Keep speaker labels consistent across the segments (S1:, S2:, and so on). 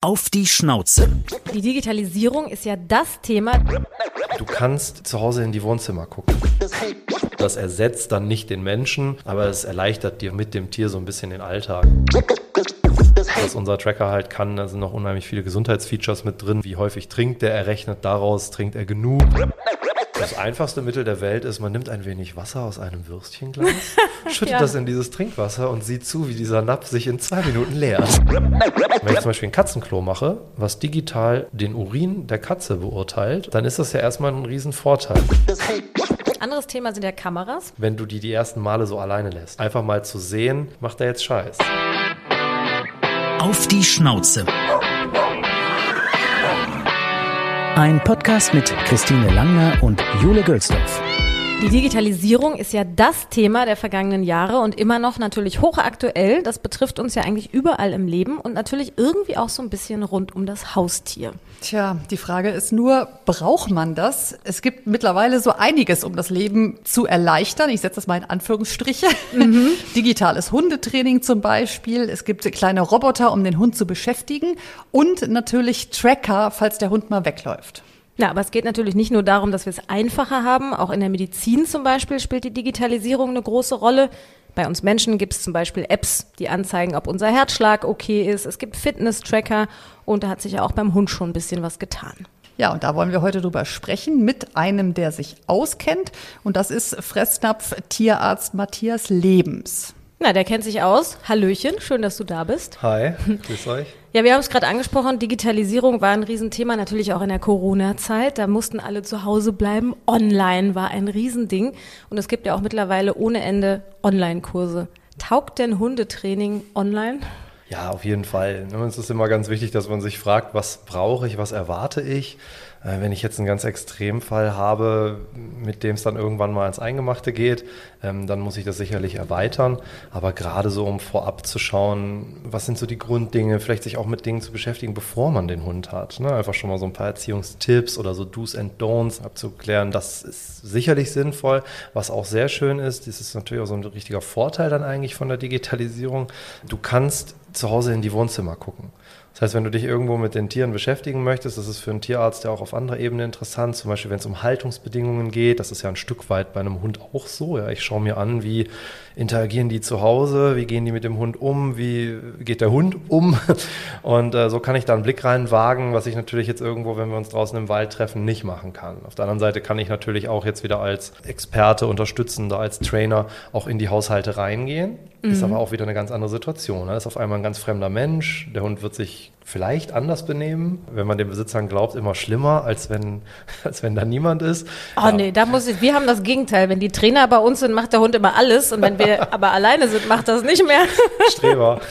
S1: Auf die Schnauze.
S2: Die Digitalisierung ist ja das Thema.
S3: Du kannst zu Hause in die Wohnzimmer gucken. Das ersetzt dann nicht den Menschen, aber es erleichtert dir mit dem Tier so ein bisschen den Alltag. Was unser Tracker halt kann, da sind noch unheimlich viele Gesundheitsfeatures mit drin. Wie häufig trinkt er? Er rechnet daraus, trinkt er genug. Das einfachste Mittel der Welt ist, man nimmt ein wenig Wasser aus einem Würstchenglas, schüttet
S2: Ja.
S3: das in dieses Trinkwasser und sieht zu, wie dieser Napf sich in zwei Minuten leert. Wenn ich zum Beispiel ein Katzenklo mache, was digital den Urin der Katze beurteilt, dann ist das ja erstmal ein Riesenvorteil,
S2: Anderes Thema sind ja Kameras.
S3: wenn du die die ersten Male so alleine lässt. Einfach mal zu sehen, macht er jetzt Scheiß.
S1: Auf die Schnauze. Ein Podcast mit Christine Langner und Jule Gölsdorf.
S2: Die Digitalisierung ist ja das Thema der vergangenen Jahre und immer noch natürlich hochaktuell. Das betrifft uns ja eigentlich überall im Leben und natürlich irgendwie auch so ein bisschen rund um das Haustier.
S4: Tja, die Frage ist nur, braucht man das? Es gibt mittlerweile so einiges, um das Leben zu erleichtern. Ich setze das mal in Anführungsstriche. Digitales Hundetraining zum Beispiel. Es gibt kleine Roboter, um den Hund zu beschäftigen. Und natürlich Tracker, falls der Hund mal wegläuft.
S2: Ja, aber es geht natürlich nicht nur darum, dass wir es einfacher haben. Auch in der Medizin zum Beispiel spielt die Digitalisierung eine große Rolle. Bei uns Menschen gibt es zum Beispiel Apps, die anzeigen, ob unser Herzschlag okay ist. Es gibt Fitness-Tracker und da hat sich ja auch beim Hund schon ein bisschen was getan.
S4: Ja, und da wollen wir heute drüber sprechen mit einem, der sich auskennt. Und das ist Fressnapf-Tierarzt Matthias Lebens.
S2: Na, der kennt sich aus. Hallöchen, schön, dass du da bist.
S3: Hi, grüß euch.
S2: Ja, wir haben es gerade angesprochen, Digitalisierung war ein Riesenthema, natürlich auch in der Corona-Zeit. Da mussten alle zu Hause bleiben. Online war ein Riesending. Und es gibt ja auch mittlerweile ohne Ende Online-Kurse. Taugt denn Hundetraining online?
S3: Ja, auf jeden Fall. Ne, Es ist immer ganz wichtig, dass man sich fragt, was brauche ich, was erwarte ich. Äh, Wenn ich jetzt einen ganz Extremfall habe, mit dem es dann irgendwann mal ins Eingemachte geht, ähm, dann muss ich das sicherlich erweitern. Aber gerade so, um vorab zu schauen, was sind so die Grunddinge, vielleicht sich auch mit Dingen zu beschäftigen, bevor man den Hund hat. Ne? Einfach schon mal so ein paar Erziehungstipps oder so Do's and Don'ts abzuklären. Das ist sicherlich sinnvoll. Was auch sehr schön ist, das ist natürlich auch so ein richtiger Vorteil dann eigentlich von der Digitalisierung. Du kannst zu Hause in die Wohnzimmer gucken. Das heißt, wenn du dich irgendwo mit den Tieren beschäftigen möchtest, das ist für einen Tierarzt ja auch auf anderer Ebene interessant. Zum Beispiel, wenn es um Haltungsbedingungen geht, das ist ja ein Stück weit bei einem Hund auch so. Ja, ich schaue mir an, wie interagieren die zu Hause, wie gehen die mit dem Hund um, wie geht der Hund um. Und äh, so kann ich da einen Blick reinwagen, was ich natürlich jetzt irgendwo, wenn wir uns draußen im Wald treffen, nicht machen kann. Auf der anderen Seite kann ich natürlich auch jetzt wieder als Experte, Unterstützender, als Trainer auch in die Haushalte reingehen. Ist aber auch wieder eine ganz andere Situation. Da ist auf einmal ein ganz fremder Mensch. Der Hund wird sich vielleicht anders benehmen, wenn man den Besitzern glaubt, immer schlimmer, als wenn, als wenn da niemand ist.
S2: Oh
S3: Ja.
S2: nee, da muss ich, wir haben das Gegenteil. Wenn die Trainer bei uns sind, macht der Hund immer alles und wenn wir aber alleine sind, macht das nicht mehr.
S3: Streber.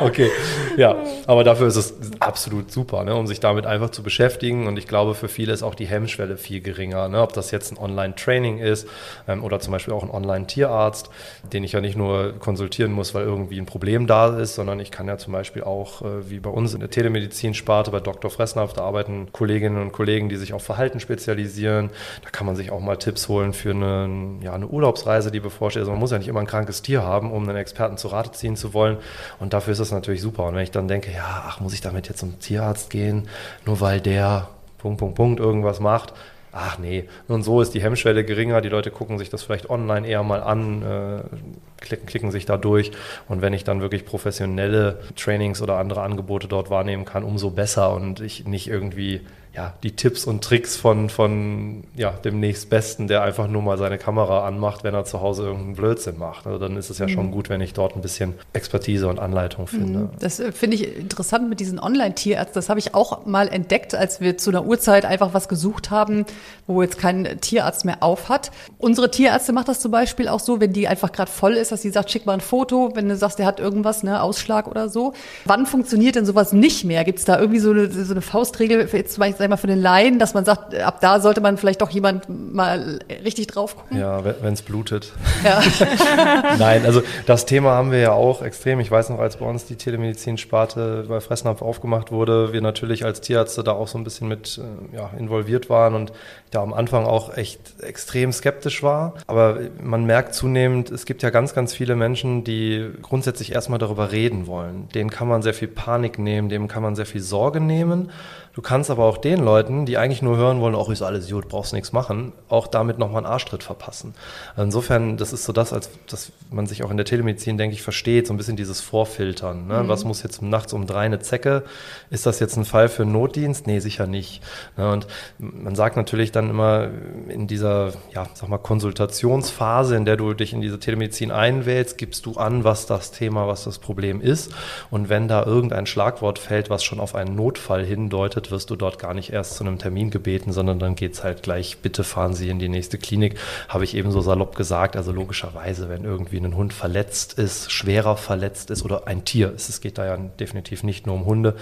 S3: Okay, ja, aber dafür ist es absolut super, ne, um sich damit einfach zu beschäftigen. Und ich glaube, für viele ist auch die Hemmschwelle viel geringer. Ne, ob das jetzt ein Online-Training ist ähm, oder zum Beispiel auch ein Online-Tierarzt, den ich ja nicht nur konsultieren muss, weil irgendwie ein Problem da ist, sondern ich kann ja zum Beispiel auch, äh, wie bei uns in der Telemedizin-Sparte, bei Dr. Fressnapf, da arbeiten Kolleginnen und Kollegen, die sich auf Verhalten spezialisieren. Da kann man sich auch mal Tipps holen für eine, ja, eine Urlaubsreise, die bevorsteht. Also man muss ja nicht immer ein krankes Tier haben, um einen Experten zu Rate ziehen zu wollen. Und dafür ist das natürlich super. Und wenn ich dann denke, ja, ach, muss ich damit jetzt zum Tierarzt gehen, nur weil der Punkt, Punkt, Punkt irgendwas macht. Ach nee, und so ist die Hemmschwelle geringer. Die Leute gucken sich das vielleicht online eher mal an, äh, klicken, klicken sich da durch. Und wenn ich dann wirklich professionelle Trainings oder andere Angebote dort wahrnehmen kann, umso besser. Und ich nicht irgendwie ja, die Tipps und Tricks von, von ja, dem nächstbesten, der einfach nur mal seine Kamera anmacht, wenn er zu Hause irgendeinen Blödsinn macht. Also dann ist es ja schon gut, wenn ich dort ein bisschen Expertise und Anleitung finde.
S4: Das äh, finde ich interessant mit diesen Online-Tierärzten. Das habe ich auch mal entdeckt, als wir zu einer Uhrzeit einfach was gesucht haben, wo jetzt kein Tierarzt mehr auf hat. Unsere Tierärzte macht das zum Beispiel auch so, wenn die einfach gerade voll ist, dass sie sagt, schick mal ein Foto, wenn du sagst, der hat irgendwas, ne, Ausschlag oder so. Wann funktioniert denn sowas nicht mehr? Gibt es da irgendwie so eine, so eine Faustregel? Jetzt zum Beispiel sag mal, für den Laien, dass man sagt, ab da sollte man vielleicht doch jemand mal richtig drauf gucken?
S3: Ja, wenn es blutet. Ja. Nein, also das Thema haben wir ja auch extrem. Ich weiß noch, als bei uns die Telemedizin-Sparte bei Fressnapf aufgemacht wurde, wir natürlich als Tierärzte da auch so ein bisschen mit äh, ja, involviert waren und da am Anfang auch echt extrem skeptisch war. Aber man merkt zunehmend, es gibt ja ganz, ganz viele Menschen, die grundsätzlich erstmal darüber reden wollen. Denen kann man sehr viel Panik nehmen, dem kann man sehr viel Sorge nehmen. Du kannst aber auch den Leuten, die eigentlich nur hören wollen, auch ist alles gut, brauchst nichts machen, auch damit nochmal einen Arschtritt verpassen. Insofern, das ist so das, als dass man sich auch in der Telemedizin, denke ich, versteht, so ein bisschen dieses Vorfiltern. Ne? Mhm. Was muss jetzt nachts um drei eine Zecke? Ist das jetzt ein Fall für einen Notdienst? Nee, sicher nicht. Ne? Und man sagt natürlich dann immer in dieser, ja, sag mal, Konsultationsphase, in der du dich in diese Telemedizin einwählst, gibst du an, was das Thema, was das Problem ist. Und wenn da irgendein Schlagwort fällt, was schon auf einen Notfall hindeutet, wirst du dort gar nicht erst zu einem Termin gebeten, sondern dann geht es halt gleich, bitte fahren Sie in die nächste Klinik, habe ich eben so salopp gesagt. Also logischerweise, wenn irgendwie ein Hund verletzt ist, schwerer verletzt ist oder ein Tier, es geht da ja definitiv nicht nur um Hunde.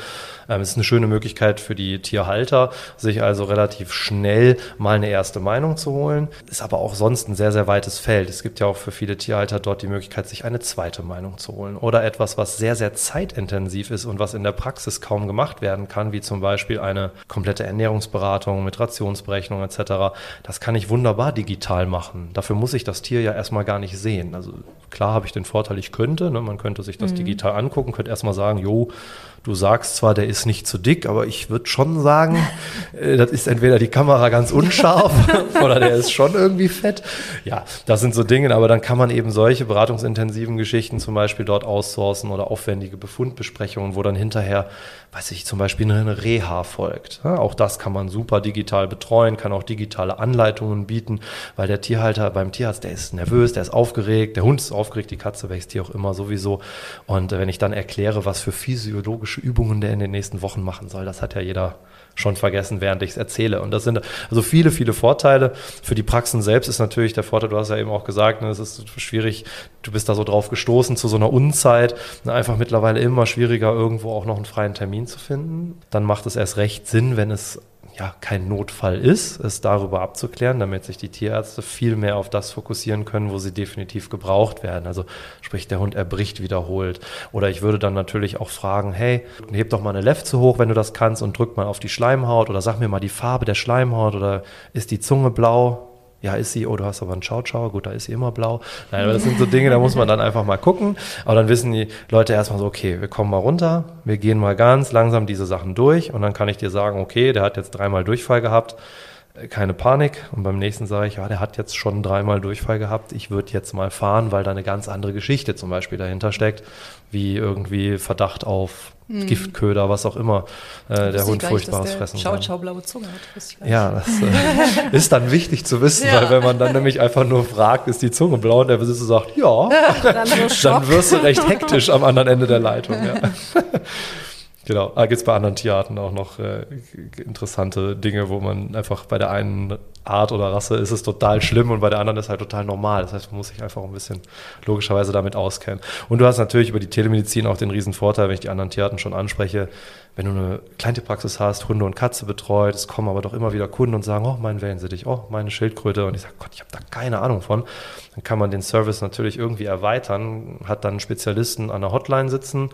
S3: Ähm, es ist eine schöne Möglichkeit für die Tierhalter, sich also relativ schnell mal eine erste Meinung zu holen. Ist aber auch sonst ein sehr, sehr weites Feld. Es gibt ja auch für viele Tierhalter dort die Möglichkeit, sich eine zweite Meinung zu holen oder etwas, was sehr, sehr zeitintensiv ist und was in der Praxis kaum gemacht werden kann, wie zum Beispiel Beispiel eine komplette Ernährungsberatung mit Rationsberechnung etc. Das kann ich wunderbar digital machen. Dafür muss ich das Tier ja erstmal gar nicht sehen. Also klar habe ich den Vorteil, ich könnte, ne, man könnte sich das mhm. digital angucken, könnte erstmal sagen, jo, Du sagst zwar, der ist nicht zu dick, aber ich würde schon sagen, äh, das ist entweder die Kamera ganz unscharf oder der ist schon irgendwie fett. Ja, das sind so Dinge, aber dann kann man eben solche beratungsintensiven Geschichten zum Beispiel dort aussourcen oder aufwendige Befundbesprechungen, wo dann hinterher, weiß ich, zum Beispiel eine Reha folgt. Auch das kann man super digital betreuen, kann auch digitale Anleitungen bieten, weil der Tierhalter beim Tierarzt, der ist nervös, der ist aufgeregt, der Hund ist aufgeregt, die Katze wächst hier auch immer sowieso. Und wenn ich dann erkläre, was für physiologische spezifische Übungen der in den nächsten Wochen machen soll. Das hat ja jeder schon vergessen, während ich es erzähle. Und das sind also viele, viele Vorteile. Für die Praxen selbst ist natürlich der Vorteil, du hast ja eben auch gesagt, ne, es ist schwierig, du bist da so drauf gestoßen zu so einer Unzeit. Ne, einfach mittlerweile immer schwieriger, irgendwo auch noch einen freien Termin zu finden. Dann macht es erst recht Sinn, wenn es ja kein Notfall ist, es darüber abzuklären, damit sich die Tierärzte viel mehr auf das fokussieren können, wo sie definitiv gebraucht werden. Also sprich, der Hund erbricht wiederholt. Oder ich würde dann natürlich auch fragen, hey, heb doch mal eine Lefze hoch, wenn du das kannst und drück mal auf die Schleimhaut oder sag mir mal die Farbe der Schleimhaut oder ist die Zunge blau? Ja, ist sie, oh, du hast aber einen Ciao-Ciao, gut, da ist sie immer blau. Nein, aber das sind so Dinge, da muss man dann einfach mal gucken. Aber dann wissen die Leute erstmal so, okay, wir kommen mal runter, wir gehen mal ganz langsam diese Sachen durch und dann kann ich dir sagen, okay, der hat jetzt dreimal Durchfall gehabt keine Panik. Und beim nächsten sage ich, ja, der hat jetzt schon dreimal Durchfall gehabt. Ich würde jetzt mal fahren, weil da eine ganz andere Geschichte zum Beispiel dahinter steckt, wie irgendwie Verdacht auf hm. Giftköder, was auch immer äh, der Hund furchtbares der fressen
S4: Schau. Schau, blaue Zunge hat.
S3: Ja, das äh, ist dann wichtig zu wissen, ja. weil wenn man dann nämlich einfach nur fragt, ist die Zunge blau und der Besitzer sagt, ja, dann, dann wirst du recht hektisch am anderen Ende der Leitung. Ja. Genau, da gibt es bei anderen Tierarten auch noch äh, interessante Dinge, wo man einfach bei der einen Art oder Rasse ist es total schlimm und bei der anderen ist es halt total normal. Das heißt, man muss sich einfach ein bisschen logischerweise damit auskennen. Und du hast natürlich über die Telemedizin auch den riesen Vorteil, wenn ich die anderen Tierarten schon anspreche, wenn du eine Kleintierpraxis hast, Hunde und Katze betreut, es kommen aber doch immer wieder Kunden und sagen, oh, mein Wellensittich, oh, meine Schildkröte. Und ich sage, Gott, ich habe da keine Ahnung von. Dann kann man den Service natürlich irgendwie erweitern, hat dann einen Spezialisten an der Hotline sitzen,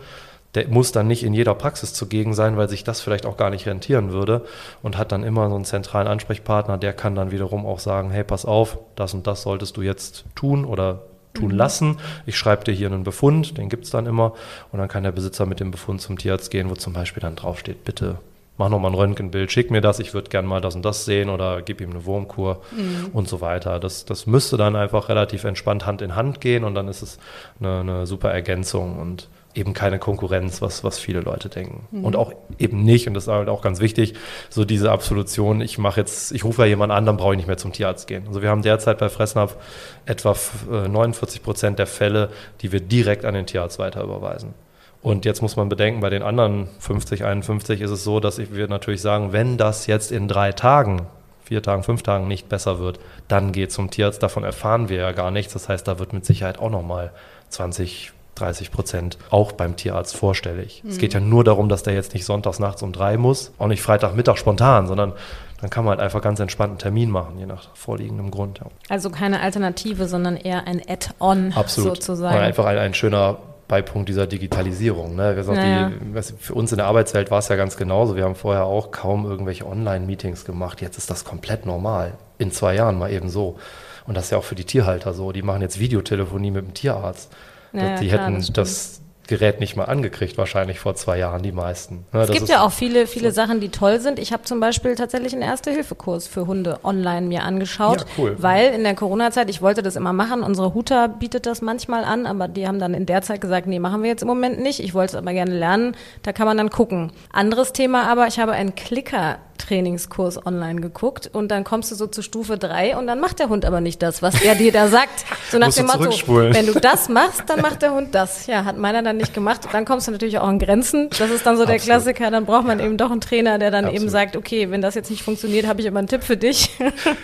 S3: der muss dann nicht in jeder Praxis zugegen sein, weil sich das vielleicht auch gar nicht rentieren würde und hat dann immer so einen zentralen Ansprechpartner, der kann dann wiederum auch sagen, hey, pass auf, das und das solltest du jetzt tun oder tun mhm. lassen. Ich schreibe dir hier einen Befund, den gibt es dann immer und dann kann der Besitzer mit dem Befund zum Tierarzt gehen, wo zum Beispiel dann draufsteht, bitte mach nochmal ein Röntgenbild, schick mir das, ich würde gerne mal das und das sehen oder gib ihm eine Wurmkur mhm. und so weiter. Das, das müsste dann einfach relativ entspannt Hand in Hand gehen und dann ist es eine, eine super Ergänzung und eben keine Konkurrenz, was, was viele Leute denken. Mhm. Und auch eben nicht, und das ist halt auch ganz wichtig, so diese Absolution, ich mache jetzt, ich rufe ja jemanden an, dann brauche ich nicht mehr zum Tierarzt gehen. Also wir haben derzeit bei Fressnapf etwa 49 äh, Prozent der Fälle, die wir direkt an den Tierarzt weiter überweisen. Und jetzt muss man bedenken, bei den anderen 50, 51 ist es so, dass wir natürlich sagen, wenn das jetzt in drei Tagen, vier Tagen, fünf Tagen nicht besser wird, dann geht zum Tierarzt. Davon erfahren wir ja gar nichts. Das heißt, da wird mit Sicherheit auch nochmal 20, 30 Prozent auch beim Tierarzt vorstellig. Mhm. Es geht ja nur darum, dass der jetzt nicht sonntags nachts um drei muss, auch nicht Freitagmittag spontan, sondern dann kann man halt einfach ganz entspannt einen Termin machen, je nach vorliegendem Grund. Ja.
S2: Also keine Alternative, sondern eher ein Add-on sozusagen.
S3: Oder einfach ein, ein schöner Beipunkt dieser Digitalisierung. Ne? Naja. Die, für uns in der Arbeitswelt war es ja ganz genauso. Wir haben vorher auch kaum irgendwelche Online-Meetings gemacht. Jetzt ist das komplett normal. In zwei Jahren mal eben so. Und das ist ja auch für die Tierhalter so. Die machen jetzt Videotelefonie mit dem Tierarzt. Naja, die klar, hätten das, das Gerät nicht mal angekriegt, wahrscheinlich vor zwei Jahren, die meisten.
S2: Ja, es gibt ja auch viele, viele. Sachen, die toll sind. Ich habe zum Beispiel tatsächlich einen Erste-Hilfe-Kurs für Hunde online mir angeschaut, ja, cool. weil in der Corona-Zeit, ich wollte das immer machen, unsere Huta bietet das manchmal an, aber die haben dann in der Zeit gesagt, nee, machen wir jetzt im Moment nicht. Ich wollte es aber gerne lernen, da kann man dann gucken. Anderes Thema aber, ich habe einen Klicker Trainingskurs online geguckt und dann kommst du so zu Stufe 3 und dann macht der Hund aber nicht das, was er dir da sagt. So nach dem Motto, wenn du das machst, dann macht der Hund das. Ja, hat meiner dann nicht gemacht. Dann kommst du natürlich auch an Grenzen. Das ist dann so der Absolut. Klassiker. Dann braucht man eben doch einen Trainer, der dann Absolut. eben sagt, okay, wenn das jetzt nicht funktioniert, habe ich immer einen Tipp für dich.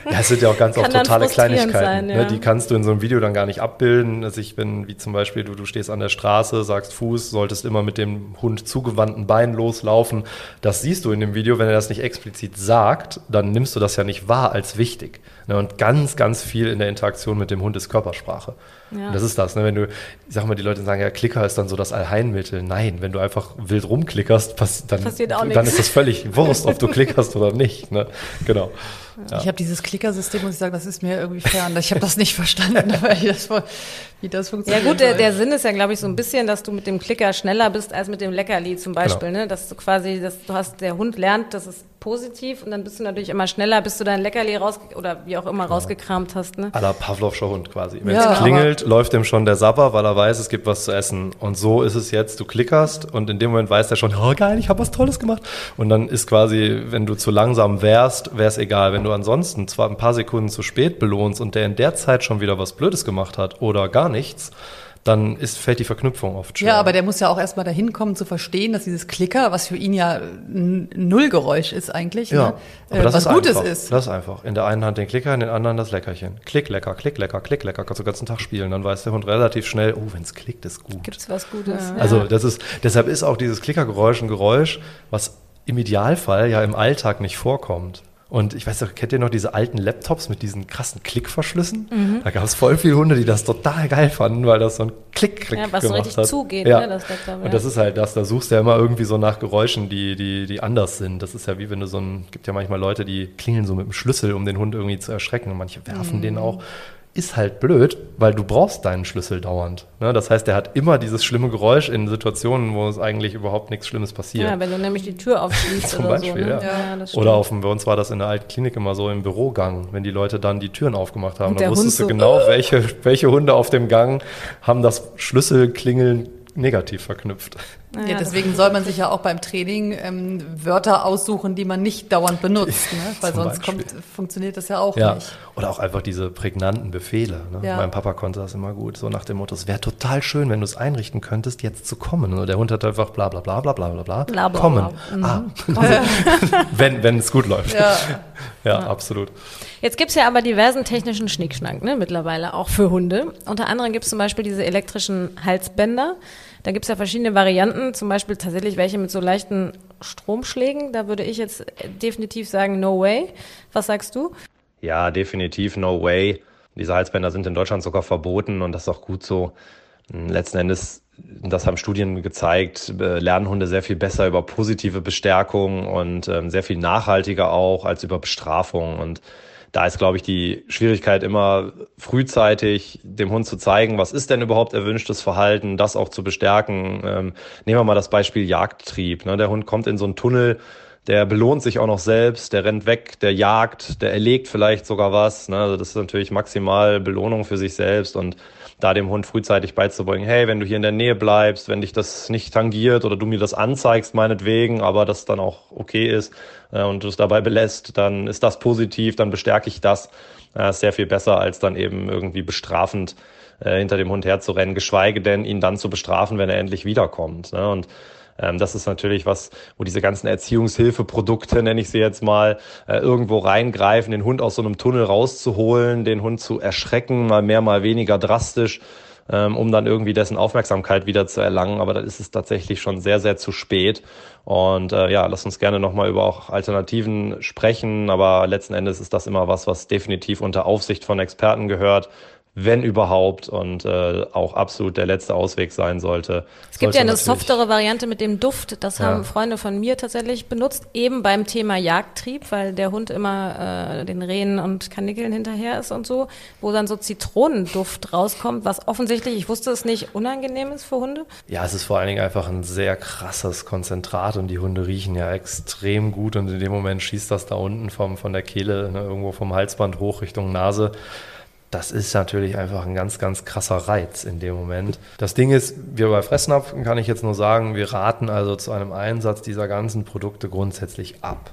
S3: Ja, es sind ja auch ganz oft totale Kleinigkeiten. Sein, ne? ja. ne? Die kannst du in so einem Video dann gar nicht abbilden. Also ich bin, wie zum Beispiel, du, du stehst an der Straße, sagst Fuß, solltest immer mit dem Hund zugewandten Bein loslaufen. Das siehst du in dem Video, wenn er das nicht explizit sagt, dann nimmst du das ja nicht wahr als wichtig. Ne? Und ganz, ganz viel in der Interaktion mit dem Hund ist Körpersprache. Ja. das ist das, ne? wenn du, ich sag mal, die Leute sagen, ja, Klicker ist dann so das Allheilmittel. Nein, wenn du einfach wild rumklickerst, pass, dann, dann ist das völlig Wurst, ob du klickerst oder nicht. Ne? Genau.
S4: Ja. Ich habe dieses Klickersystem, muss ich sagen, das ist mir irgendwie fern. Ich habe das nicht verstanden, wie das funktioniert.
S2: Ja gut, der, der Sinn ist ja, glaube ich, so ein bisschen, dass du mit dem Klicker schneller bist als mit dem Leckerli zum Beispiel. Genau. Ne? Dass du quasi, dass du hast, der Hund lernt, das ist positiv und dann bist du natürlich immer schneller, bis du dein Leckerli raus oder wie auch immer genau. rausgekramt hast. Ne?
S3: La Pavlovscher Hund quasi. Wenn ja, es klingelt, läuft ihm schon der Sabber, weil er weiß, es gibt was zu essen. Und so ist es jetzt, du klickerst und in dem Moment weiß er schon, oh geil, ich habe was Tolles gemacht. Und dann ist quasi, wenn du zu langsam wärst, wäre es egal. Wenn du ansonsten zwar ein paar Sekunden zu spät belohnst und der in der Zeit schon wieder was Blödes gemacht hat oder gar nichts, dann ist, fällt die Verknüpfung oft
S4: schwer. Ja, aber der muss ja auch erstmal dahin kommen zu verstehen, dass dieses Klicker, was für ihn ja ein Nullgeräusch ist eigentlich,
S3: ja, ne? aber das was ist Gutes einfach. ist. Das ist einfach. In der einen Hand den Klicker, in den anderen das Leckerchen. Klick, lecker, klick, lecker, klick, lecker. Kannst du den ganzen Tag spielen. Dann weiß der Hund relativ schnell, oh, wenn es klickt, ist gut.
S2: Gibt's was Gutes.
S3: Ja. Also das ist, deshalb ist auch dieses Klickergeräusch ein Geräusch, was im Idealfall ja im Alltag nicht vorkommt. Und ich weiß doch, kennt ihr noch diese alten Laptops mit diesen krassen Klickverschlüssen? Mhm. Da gab es voll viele Hunde, die das total geil fanden, weil das so ein Klick-Klick ja, was gemacht richtig hat. zugeht, ja. ne, das Laptop. Und das ist halt das, da suchst du ja immer irgendwie so nach Geräuschen, die, die, die anders sind. Das ist ja wie wenn du so ein, gibt ja manchmal Leute, die klingeln so mit dem Schlüssel, um den Hund irgendwie zu erschrecken. Und manche werfen mhm. den auch ist halt blöd, weil du brauchst deinen Schlüssel dauernd. Ne? Das heißt, der hat immer dieses schlimme Geräusch in Situationen, wo es eigentlich überhaupt nichts Schlimmes passiert. Ja,
S2: wenn du nämlich die Tür aufschließt Zum oder Beispiel, so. Ne?
S3: Ja. Ja, oder auf dem, bei uns war das in der alten Klinik immer so im Bürogang, wenn die Leute dann die Türen aufgemacht haben, dann wusstest Hund du genau, welche, welche Hunde auf dem Gang haben das Schlüsselklingeln negativ verknüpft.
S4: Ja, deswegen soll man sich ja auch beim Training ähm, Wörter aussuchen, die man nicht dauernd benutzt, ne? weil sonst kommt, funktioniert das ja auch ja. nicht.
S3: Oder auch einfach diese prägnanten Befehle. Ne? Ja. Mein Papa konnte das immer gut, so nach dem Motto, es wäre total schön, wenn du es einrichten könntest, jetzt zu kommen. Und der Hund hat einfach bla bla bla bla bla bla bla, kommen. Bla. Mhm. Ah. wenn, wenn es gut läuft. Ja, ja, absolut.
S2: Jetzt gibt es ja aber diversen technischen Schnickschnack ne, mittlerweile, auch für Hunde. Unter anderem gibt es zum Beispiel diese elektrischen Halsbänder. Da gibt es ja verschiedene Varianten, zum Beispiel tatsächlich welche mit so leichten Stromschlägen. Da würde ich jetzt definitiv sagen, no way. Was sagst du?
S3: Ja, definitiv no way. Diese Halsbänder sind in Deutschland sogar verboten und das ist auch gut so. Letzten Endes, das haben Studien gezeigt, äh, lernen Hunde sehr viel besser über positive Bestärkung und ähm, sehr viel nachhaltiger auch als über Bestrafung. Und da ist, glaube ich, die Schwierigkeit immer frühzeitig dem Hund zu zeigen, was ist denn überhaupt erwünschtes Verhalten, das auch zu bestärken. Ähm, nehmen wir mal das Beispiel Jagdtrieb. Ne? Der Hund kommt in so einen Tunnel, der belohnt sich auch noch selbst, der rennt weg, der jagt, der erlegt vielleicht sogar was. Ne? Also das ist natürlich maximal Belohnung für sich selbst und da dem Hund frühzeitig beizubringen, hey, wenn du hier in der Nähe bleibst, wenn dich das nicht tangiert oder du mir das anzeigst, meinetwegen, aber das dann auch okay ist äh, und du es dabei belässt, dann ist das positiv, dann bestärke ich das. Äh, sehr viel besser, als dann eben irgendwie bestrafend äh, hinter dem Hund herzurennen, geschweige denn ihn dann zu bestrafen, wenn er endlich wiederkommt. Ne? Und ähm, das ist natürlich was, wo diese ganzen Erziehungshilfeprodukte, nenne ich sie jetzt mal, äh, irgendwo reingreifen, den Hund aus so einem Tunnel rauszuholen, den Hund zu erschrecken, mal mehr, mal weniger drastisch ähm, um dann irgendwie dessen Aufmerksamkeit wieder zu erlangen. Aber dann ist es tatsächlich schon sehr, sehr zu spät. Und äh, ja, lass uns gerne nochmal über auch Alternativen sprechen. Aber letzten Endes ist das immer was, was definitiv unter Aufsicht von Experten gehört wenn überhaupt, und äh, auch absolut der letzte Ausweg sein sollte.
S2: Es gibt ja eine softere Variante mit dem Duft, das ja. haben Freunde von mir tatsächlich benutzt, eben beim Thema Jagdtrieb, weil der Hund immer äh, den Rehen und Kanickeln hinterher ist und so, wo dann so Zitronenduft rauskommt, was offensichtlich, ich wusste es nicht, unangenehm ist für Hunde.
S3: Ja, es ist vor allen Dingen einfach ein sehr krasses Konzentrat und die Hunde riechen ja extrem gut und in dem Moment schießt das da unten vom, von der Kehle, ne, irgendwo vom Halsband hoch Richtung Nase das ist natürlich einfach ein ganz, ganz krasser Reiz in dem Moment. Das Ding ist, wir bei Fressnapf kann ich jetzt nur sagen, wir raten also zu einem Einsatz dieser ganzen Produkte grundsätzlich ab.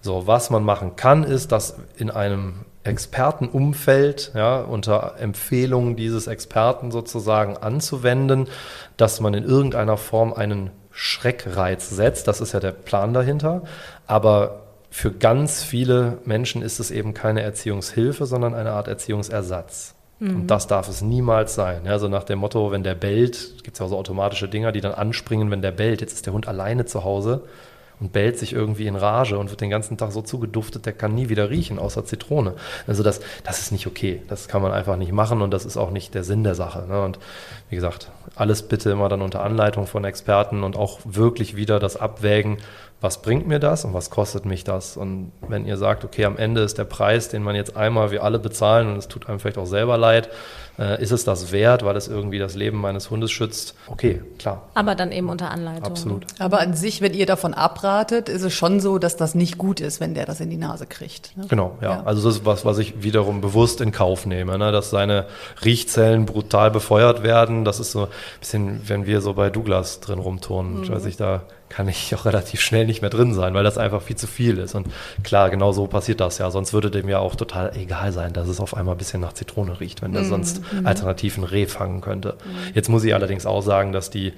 S3: So, was man machen kann, ist, dass in einem Expertenumfeld, ja, unter Empfehlungen dieses Experten sozusagen anzuwenden, dass man in irgendeiner Form einen Schreckreiz setzt. Das ist ja der Plan dahinter. Aber für ganz viele Menschen ist es eben keine Erziehungshilfe, sondern eine Art Erziehungsersatz. Mhm. Und das darf es niemals sein. Ja, so nach dem Motto, wenn der bellt, gibt es ja auch so automatische Dinger, die dann anspringen, wenn der bellt. Jetzt ist der Hund alleine zu Hause und bellt sich irgendwie in Rage und wird den ganzen Tag so zugeduftet, der kann nie wieder riechen, außer Zitrone. Also das, das ist nicht okay. Das kann man einfach nicht machen und das ist auch nicht der Sinn der Sache. Ne? Und wie gesagt, alles bitte immer dann unter Anleitung von Experten und auch wirklich wieder das Abwägen, was bringt mir das und was kostet mich das? Und wenn ihr sagt, okay, am Ende ist der Preis, den man jetzt einmal wir alle bezahlen und es tut einem vielleicht auch selber leid, äh, ist es das wert, weil es irgendwie das Leben meines Hundes schützt? Okay, klar.
S2: Aber dann eben unter Anleitung.
S3: Absolut.
S4: Aber an sich, wenn ihr davon abratet, ist es schon so, dass das nicht gut ist, wenn der das in die Nase kriegt.
S3: Ne? Genau, ja. ja. Also das ist was, was ich wiederum bewusst in Kauf nehme, ne? dass seine Riechzellen brutal befeuert werden. Das ist so ein bisschen, wenn wir so bei Douglas drin rumturnen. Mhm. Ich weiß nicht, da kann ich auch relativ schnell nicht mehr drin sein, weil das einfach viel zu viel ist. Und klar, genau so passiert das ja. Sonst würde dem ja auch total egal sein, dass es auf einmal ein bisschen nach Zitrone riecht, wenn der mhm. sonst mhm. alternativ ein Reh fangen könnte. Mhm. Jetzt muss ich allerdings auch sagen, dass die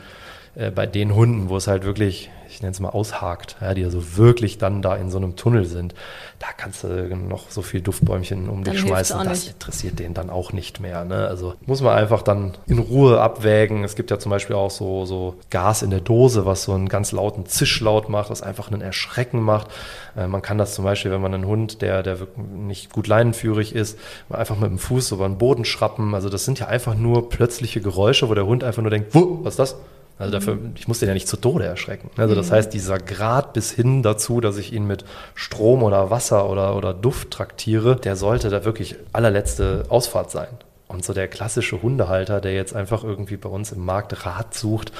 S3: äh, bei den Hunden, wo es halt wirklich ich nenne es mal aushakt, ja, die also wirklich dann da in so einem Tunnel sind, da kannst du noch so viel Duftbäumchen um dich schmeißen, das interessiert den dann auch nicht mehr. Ne? Also muss man einfach dann in Ruhe abwägen. Es gibt ja zum Beispiel auch so, so Gas in der Dose, was so einen ganz lauten Zischlaut macht, was einfach einen Erschrecken macht. Äh, man kann das zum Beispiel, wenn man einen Hund, der, der nicht gut leinenführig ist, einfach mit dem Fuß über den Boden schrappen. Also das sind ja einfach nur plötzliche Geräusche, wo der Hund einfach nur denkt, was ist das? Also dafür, ich muss den ja nicht zu Tode erschrecken. Also das mhm. heißt, dieser Grad bis hin dazu, dass ich ihn mit Strom oder Wasser oder, oder Duft traktiere, der sollte da wirklich allerletzte Ausfahrt sein. Und so der klassische Hundehalter, der jetzt einfach irgendwie bei uns im Markt Rat sucht,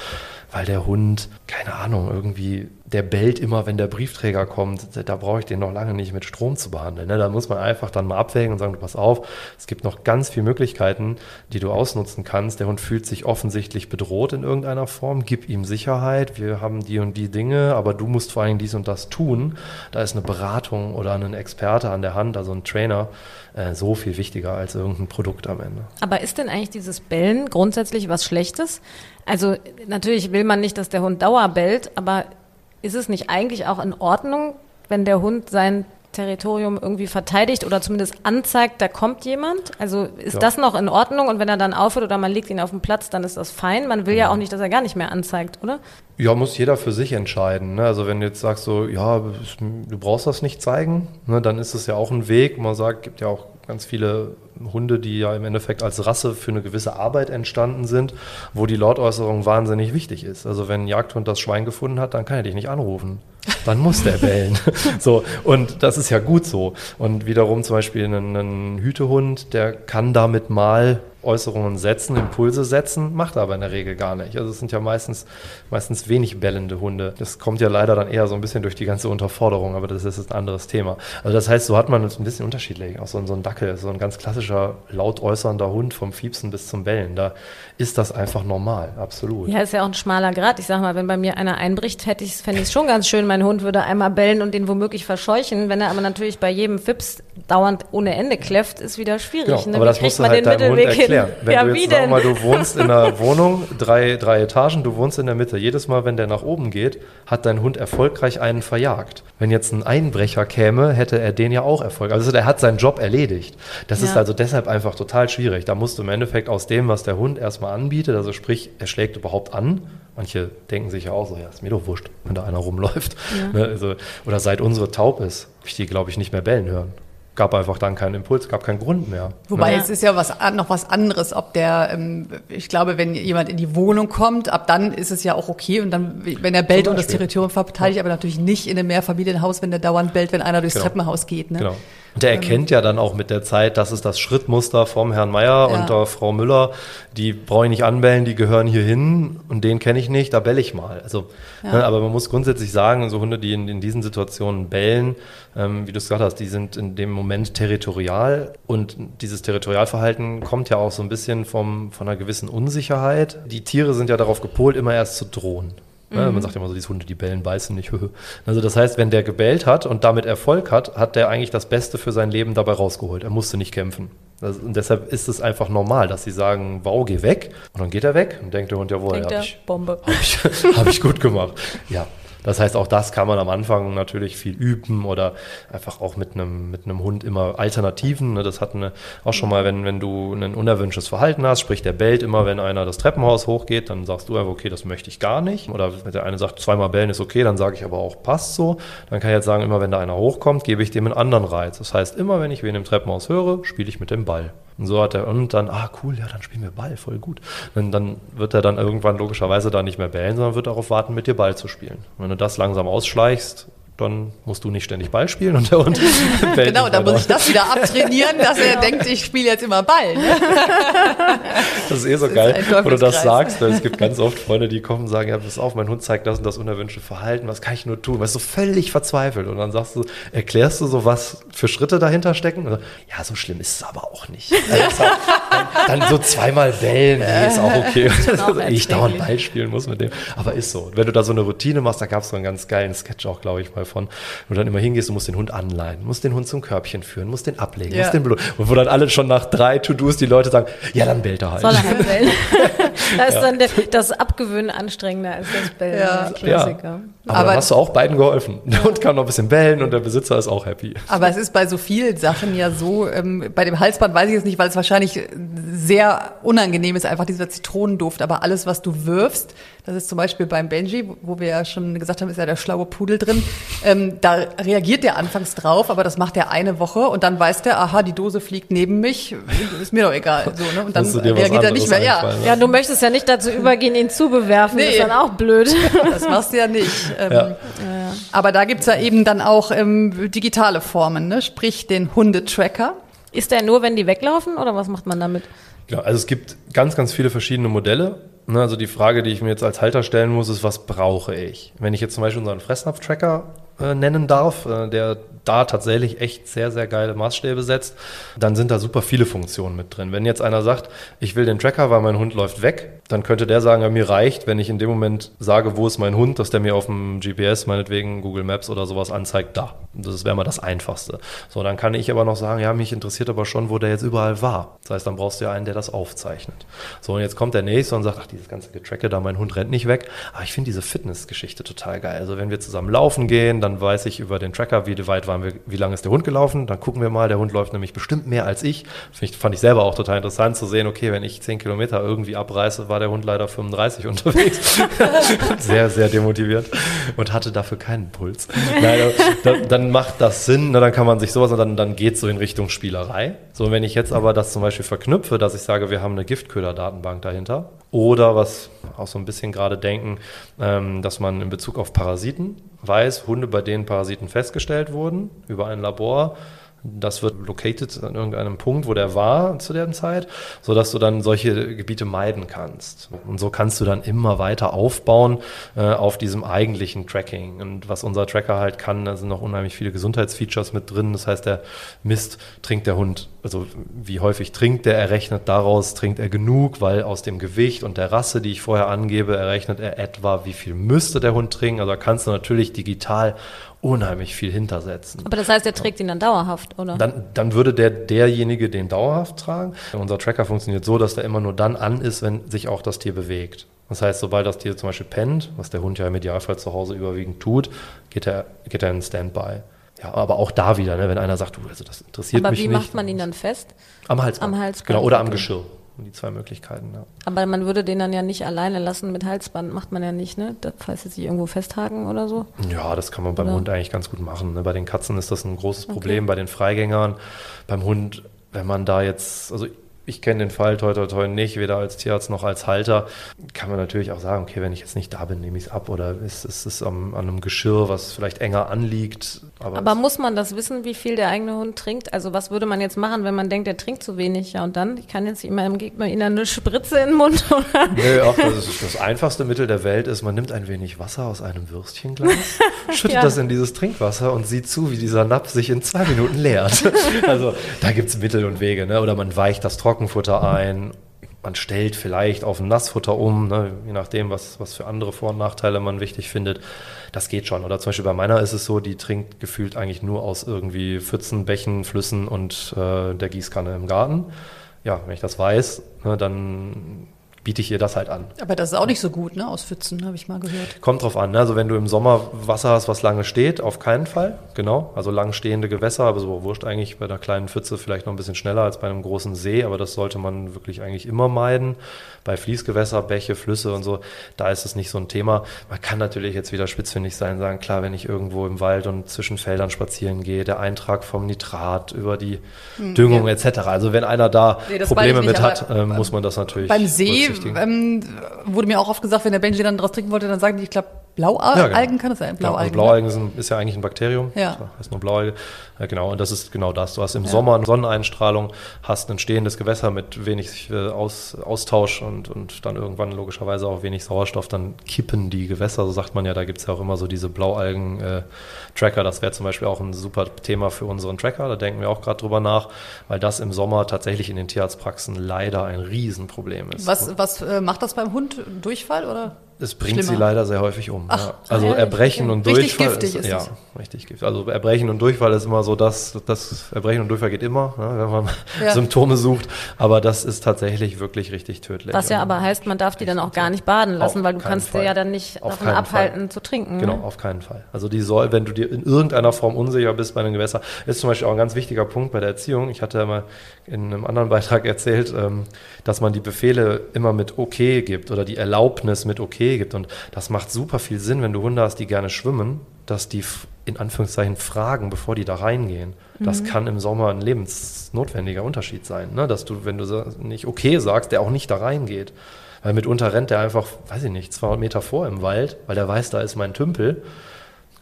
S3: weil der Hund, keine Ahnung, irgendwie, der bellt immer, wenn der Briefträger kommt. Da brauche ich den noch lange nicht mit Strom zu behandeln. Ne? Da muss man einfach dann mal abwägen und sagen, pass auf, es gibt noch ganz viele Möglichkeiten, die du ausnutzen kannst. Der Hund fühlt sich offensichtlich bedroht in irgendeiner Form. Gib ihm Sicherheit. Wir haben die und die Dinge, aber du musst vor allem dies und das tun. Da ist eine Beratung oder ein Experte an der Hand, also ein Trainer, äh, so viel wichtiger als irgendein Produkt am Ende.
S2: Aber ist denn eigentlich dieses Bellen grundsätzlich was Schlechtes? Also natürlich will man nicht, dass der Hund Dauer bellt, aber ist es nicht eigentlich auch in Ordnung, wenn der Hund sein Territorium irgendwie verteidigt oder zumindest anzeigt, da kommt jemand? Also ist ja. das noch in Ordnung und wenn er dann aufhört oder man legt ihn auf den Platz, dann ist das fein. Man will ja auch nicht, dass er gar nicht mehr anzeigt, oder?
S3: Ja, muss jeder für sich entscheiden. Ne? Also wenn du jetzt sagst so, ja, du brauchst das nicht zeigen, ne, dann ist es ja auch ein Weg. Man sagt, gibt ja auch ganz viele Hunde, die ja im Endeffekt als Rasse für eine gewisse Arbeit entstanden sind, wo die Lautäußerung wahnsinnig wichtig ist. Also wenn ein Jagdhund das Schwein gefunden hat, dann kann er dich nicht anrufen. Dann muss der bellen. so, und das ist ja gut so. Und wiederum zum Beispiel ein, ein Hütehund, der kann damit mal Äußerungen setzen, Impulse setzen, macht er aber in der Regel gar nicht. Also es sind ja meistens, meistens wenig bellende Hunde. Das kommt ja leider dann eher so ein bisschen durch die ganze Unterforderung, aber das ist ein anderes Thema. Also das heißt, so hat man es ein bisschen unterschiedlich. Auch so, so ein Dackel, so ein ganz klassischer laut äußernder Hund vom Fiepsen bis zum Bellen. Da ist das einfach normal, absolut.
S2: Ja, ist ja auch ein schmaler Grad. Ich sag mal, wenn bei mir einer einbricht, fände ich es schon ganz schön, mein Hund würde einmal bellen und den womöglich verscheuchen. Wenn er aber natürlich bei jedem Fips dauernd ohne Ende kläfft, ist wieder schwierig.
S3: Genau, aber das musst du halt deinem Hund erklären. Wenn
S2: ja,
S3: du
S2: wie
S3: jetzt,
S2: denn?
S3: sag mal, du wohnst in einer Wohnung, drei, drei Etagen, du wohnst in der Mitte. Jedes Mal, wenn der nach oben geht, hat dein Hund erfolgreich einen verjagt. Wenn jetzt ein Einbrecher käme, hätte er den ja auch erfolgreich. Also der hat seinen Job erledigt. Das ist
S2: Ja.
S3: Also deshalb einfach total schwierig. Da musst du im Endeffekt aus dem, was der Hund erstmal anbietet, also sprich, er schlägt überhaupt an. Manche denken sich ja auch so, ja, ist mir doch wurscht, wenn da einer rumläuft. Ne, also, oder seit unsere taub ist, hab ich die, glaube ich, nicht mehr bellen hören. Gab einfach dann keinen Impuls, gab keinen Grund mehr.
S4: Wobei
S2: Ja.
S4: es ist ja was, noch was anderes, ob der, ähm, ich glaube, wenn jemand in die Wohnung kommt, ab dann ist es ja auch okay und dann, wenn er bellt und das. Territorium verteidigt, aber natürlich nicht in einem Mehrfamilienhaus, wenn der dauernd bellt, wenn einer durchs
S3: Genau.
S4: Treppenhaus geht. Ne?
S3: Genau. Der erkennt ja dann auch mit der Zeit, das ist das Schrittmuster vom Herrn Meier
S4: Ja.
S3: und der Frau Müller. Die brauche ich nicht anbellen, die gehören hier hin und den kenne ich nicht, da belle ich mal. Also, ne, aber man muss grundsätzlich sagen, so Hunde, die in, in diesen Situationen bellen, ähm, wie du es gesagt hast, die sind in dem Moment territorial und dieses Territorialverhalten kommt ja auch so ein bisschen vom, von einer gewissen Unsicherheit. Die Tiere sind ja darauf gepolt, immer erst zu drohen. Ja, man sagt ja immer so, diese Hunde, die bellen, beißen nicht. Also das heißt, wenn der gebellt hat und damit Erfolg hat, hat der eigentlich das Beste für sein Leben dabei rausgeholt. Er musste nicht kämpfen. Das, und deshalb ist es einfach normal, dass sie sagen, wow, geh weg. Und dann geht er weg und denkt der Hund, jawohl, habe ich,
S2: Bombe.
S3: hab ich, hab ich gut gemacht. Ja. Das heißt, auch das kann man am Anfang natürlich viel üben oder einfach auch mit einem, mit einem Hund immer Alternativen. ne? Das hatten wir auch schon mal, wenn, wenn du ein unerwünschtes Verhalten hast, sprich der bellt immer, wenn einer das Treppenhaus hochgeht, dann sagst du einfach, okay, das möchte ich gar nicht. Oder wenn der eine sagt, zweimal bellen ist okay, dann sage ich aber auch, passt so. Dann kann ich jetzt sagen, immer wenn da einer hochkommt, gebe ich dem einen anderen Reiz. Das heißt, immer wenn ich wen im Treppenhaus höre, spiele ich mit dem Ball. Und so hat er, und dann, ah cool, ja, dann spielen wir Ball, voll gut. Und dann wird er dann irgendwann logischerweise da nicht mehr bellen, sondern wird darauf warten, mit dir Ball zu spielen. Und wenn du das langsam ausschleichst, dann musst du nicht ständig Ball spielen und der Hund
S4: Genau, dann muss ich das wieder abtrainieren, dass er denkt, ich spiele jetzt immer Ball. Ne?
S3: Das ist eh so
S4: ist
S3: geil, wo du das sagst. Es gibt ganz oft Freunde, die kommen und sagen, ja, pass auf, mein Hund zeigt das und das unerwünschte Verhalten, was kann ich nur tun? Weißt du, so völlig verzweifelt. Und dann sagst du, erklärst du so, was für Schritte dahinter stecken? Dann, ja, so schlimm ist es aber auch nicht. Also, dann, so zweimal bellen, nee, ist auch okay.
S2: auch
S3: ich dauernd. Ball spielen muss mit dem. Aber ist so. Wenn du da so eine Routine machst, da gab es so einen ganz geilen Sketch auch, glaube ich, mal von, wo du dann immer hingehst, du musst den Hund anleihen, musst den Hund zum Körbchen führen, musst den ablegen,
S4: Ja.
S3: musst den belohnen. Und wo dann alle schon nach drei To-Dos die Leute sagen, ja, dann bellt er halt.
S2: Soll er halt bellen. Da ist dann der, das Abgewöhnen anstrengender als das Bellen.
S4: Ja.
S2: Klassiker.
S3: Aber,
S4: Aber-
S3: dann hast du auch beiden geholfen. Hund kann noch ein bisschen bellen und der Besitzer ist auch happy.
S4: Aber es ist bei so vielen Sachen ja so, ähm, bei dem Halsband weiß ich jetzt nicht, weil es wahrscheinlich sehr unangenehm ist, einfach dieser Zitronenduft. Aber alles, was du wirfst, das ist zum Beispiel beim Benji, wo- wir ja schon gesagt haben, ist ja der schlaue Pudel drin, ähm, da reagiert der anfangs drauf, aber das macht er eine Woche und dann weiß der, aha, die Dose fliegt neben mich, ist mir doch egal. So, ne? Und dann reagiert er nicht mehr. Ja,
S2: Ja, du möchtest ja nicht dazu übergehen, ihn zu bewerfen. Das
S4: Nee.
S2: ist dann auch blöd.
S4: das machst du ja nicht. Ähm,
S3: Ja.
S4: Aber da gibt's ja eben dann auch ähm, digitale Formen, ne? sprich den Hundetracker.
S2: Ist der nur, wenn die weglaufen oder was macht man damit?
S3: Genau, also es gibt ganz, ganz viele verschiedene Modelle. Ne, Also die Frage, die ich mir jetzt als Halter stellen muss, ist, was brauche ich? Wenn ich jetzt zum Beispiel unseren Fressnapf-Tracker äh, nennen darf, äh, der da tatsächlich echt sehr, sehr geile Maßstäbe setzt, dann sind da super viele Funktionen mit drin. Wenn jetzt einer sagt, ich will den Tracker, weil mein Hund läuft weg, dann könnte der sagen, ja, mir reicht, wenn ich in dem Moment sage, wo ist mein Hund, dass der mir auf dem GPS, meinetwegen Google Maps oder sowas anzeigt, da. Das wäre mal das Einfachste. So, dann kann ich aber noch sagen, ja, mich interessiert aber schon, wo der jetzt überall war. Das heißt, dann brauchst du ja einen, der das aufzeichnet. So, und jetzt kommt der nächste und sagt, ach, dieses ganze Getracke da, mein Hund rennt nicht weg. Aber ich finde diese Fitnessgeschichte total geil. Also wenn wir zusammen laufen gehen, dann weiß ich über den Tracker, wie weit waren wir, wie lange ist der Hund gelaufen. Dann gucken wir mal, der Hund läuft nämlich bestimmt mehr als ich. Find fand ich selber auch total interessant zu sehen, okay, wenn ich 10 Kilometer irgendwie abreiße, war der Hund leider 35 unterwegs. sehr, sehr demotiviert und hatte dafür keinen Puls. Nein, dann, dann macht das Sinn, ne, dann kann man sich sowas und dann, dann geht so in Richtung Spielerei. So, wenn ich jetzt aber das zum Beispiel verknüpfe, dass ich sage, wir haben eine Giftköder-Datenbank dahinter oder was auch so ein bisschen gerade denken, ähm, dass man in Bezug auf Parasiten weiß, Hunde, bei denen Parasiten festgestellt wurden über ein Labor, das wird located an irgendeinem Punkt, wo der war zu der Zeit, so dass du dann solche Gebiete meiden kannst. Und so kannst du dann immer weiter aufbauen äh, auf diesem eigentlichen Tracking. Und was unser Tracker halt kann, da sind noch unheimlich viele Gesundheitsfeatures mit drin. Das heißt, der misst, trinkt der Hund, also wie häufig trinkt der, errechnet daraus, trinkt er genug, weil aus dem Gewicht und der Rasse, die ich vorher angebe, errechnet er etwa, wie viel müsste der Hund trinken. Also da kannst du natürlich digital unheimlich viel hintersetzen.
S2: Aber das heißt, er trägt ihn dann dauerhaft, oder?
S3: Dann, dann würde der, derjenige den dauerhaft tragen. Unser Tracker funktioniert so, dass der immer nur dann an ist, wenn sich auch das Tier bewegt. Das heißt, sobald das Tier zum Beispiel pennt, was der Hund ja im Idealfall zu Hause überwiegend tut, geht er, geht er in Standby. Ja, aber auch da wieder, ne, wenn einer sagt, du, also das interessiert
S2: Aber
S3: mich
S2: wie
S3: nicht.
S2: macht man ihn dann fest?
S3: Am Halsband.
S2: Am Halsband,
S3: Genau, oder am. Geschirr. Die zwei Möglichkeiten, ja.
S2: Aber man würde den dann ja nicht alleine lassen mit Halsband, macht man ja nicht, ne? Das, falls sie sich irgendwo festhaken oder so.
S3: Ja, das kann man beim
S2: Oder?
S3: Hund eigentlich ganz gut machen. ne? Bei den Katzen ist das ein großes Problem, bei den Freigängern. Beim Hund, wenn man da jetzt, also ich kenne den Fall toi toi toi nicht, weder als Tierarzt noch als Halter, kann man natürlich auch sagen, okay, wenn ich jetzt nicht da bin, nehme ich es ab oder ist es an einem Geschirr, was vielleicht enger anliegt. Aber,
S2: Aber muss man das wissen, wie viel der eigene Hund trinkt? Also was würde man jetzt machen, wenn man denkt, er trinkt zu wenig? Ja, und dann? Ich kann jetzt immer im Gegner ihnen eine Spritze in den Mund, oder?
S3: Nö, auch das, ist das einfachste Mittel der Welt ist, man nimmt ein wenig Wasser aus einem Würstchenglas, schüttet
S2: Ja.
S3: das in dieses Trinkwasser und sieht zu, wie dieser Napf sich in zwei Minuten leert. Also da gibt es Mittel und Wege. Ne? Oder man weicht das Trockenfutter ein, man stellt vielleicht auf ein Nassfutter um, ne? je nachdem, was, was für andere Vor- und Nachteile man wichtig findet. Das geht schon. Oder zum Beispiel bei meiner ist es so, die trinkt gefühlt eigentlich nur aus irgendwie Pfützen, Bächen, Flüssen und äh, der Gießkanne im Garten. Ja, wenn ich das weiß, ne, dann biete ich ihr das halt an.
S4: Aber das ist auch nicht so gut, ne? Aus Pfützen, habe ich mal gehört.
S3: Kommt drauf an, ne? also wenn du im Sommer Wasser hast, was lange steht, auf keinen Fall, genau. Also lang stehende Gewässer, aber so wurscht eigentlich bei einer kleinen Pfütze vielleicht noch ein bisschen schneller als bei einem großen See, aber das sollte man wirklich eigentlich immer meiden. Bei Fließgewässer, Bäche, Flüsse und so, da ist es nicht so ein Thema. Man kann natürlich jetzt wieder spitzfindig sein, sagen, klar, wenn ich irgendwo im Wald und zwischen Feldern spazieren gehe, der Eintrag vom Nitrat über die Düngung
S4: ja.
S3: etc. Also wenn einer da
S4: Nee,
S3: Probleme mit hat, ähm, muss man das natürlich
S4: Beim See ähm, wurde mir auch oft gesagt, wenn der Benji dann draus trinken wollte, dann sagen die, ich glaube, Blaualgen
S3: Ja, genau.
S4: kann das sein?
S3: Also
S4: Blaualgen.
S3: Blaualgen sind, ist ja eigentlich ein Bakterium.
S4: Ja.
S3: Das heißt nur Blaualge. Ja, genau, und das ist genau das. Du hast im Sommer eine Sonneneinstrahlung, hast ein stehendes Gewässer mit wenig äh, Aus, Austausch und, und dann irgendwann logischerweise auch wenig Sauerstoff. Dann kippen die Gewässer, so sagt man ja. Da gibt es ja auch immer so diese Blaualgen-Tracker. das wäre zum Beispiel auch ein super Thema für unseren Tracker. Da denken wir auch gerade drüber nach, weil das im Sommer tatsächlich in den Tierarztpraxen leider ein Riesenproblem ist.
S4: Was, was äh, macht das beim Hund? Durchfall oder?
S3: Es bringt sie
S4: Schlimmer.
S3: leider sehr häufig um.
S4: Ach,
S3: ja. Also
S2: ehrlich?
S3: Erbrechen
S2: Okay.
S3: und
S4: Richtig
S3: Durchfall.
S4: giftig ist
S3: ja,
S4: es.
S3: richtig giftig. Also Erbrechen und Durchfall ist immer so, dass das Erbrechen und Durchfall geht immer, ne, wenn man
S4: Ja.
S3: Symptome sucht. Aber das ist tatsächlich wirklich richtig tödlich.
S2: Was ja aber heißt, man darf die dann auch gar nicht baden lassen,
S3: Auf
S2: weil du kannst sie ja dann nicht
S3: Auf
S2: davon abhalten
S3: Fall.
S2: zu trinken.
S3: Genau,
S2: Ne?
S3: auf keinen Fall. Also die soll, wenn du dir in irgendeiner Form unsicher bist bei einem Gewässer, ist zum Beispiel auch ein ganz wichtiger Punkt bei der Erziehung. Ich hatte ja mal in einem anderen Beitrag erzählt, ähm, dass man die Befehle immer mit okay gibt oder die Erlaubnis mit okay gibt. Und das macht super viel Sinn, wenn du Hunde hast, die gerne schwimmen, dass die in Anführungszeichen fragen, bevor die da reingehen. Das kann im Sommer ein lebensnotwendiger Unterschied sein, ne? dass du, wenn du nicht okay sagst, der auch nicht da reingeht. Weil mitunter rennt der einfach, weiß ich nicht, 200 Meter vor im Wald, weil der weiß, da ist mein Tümpel.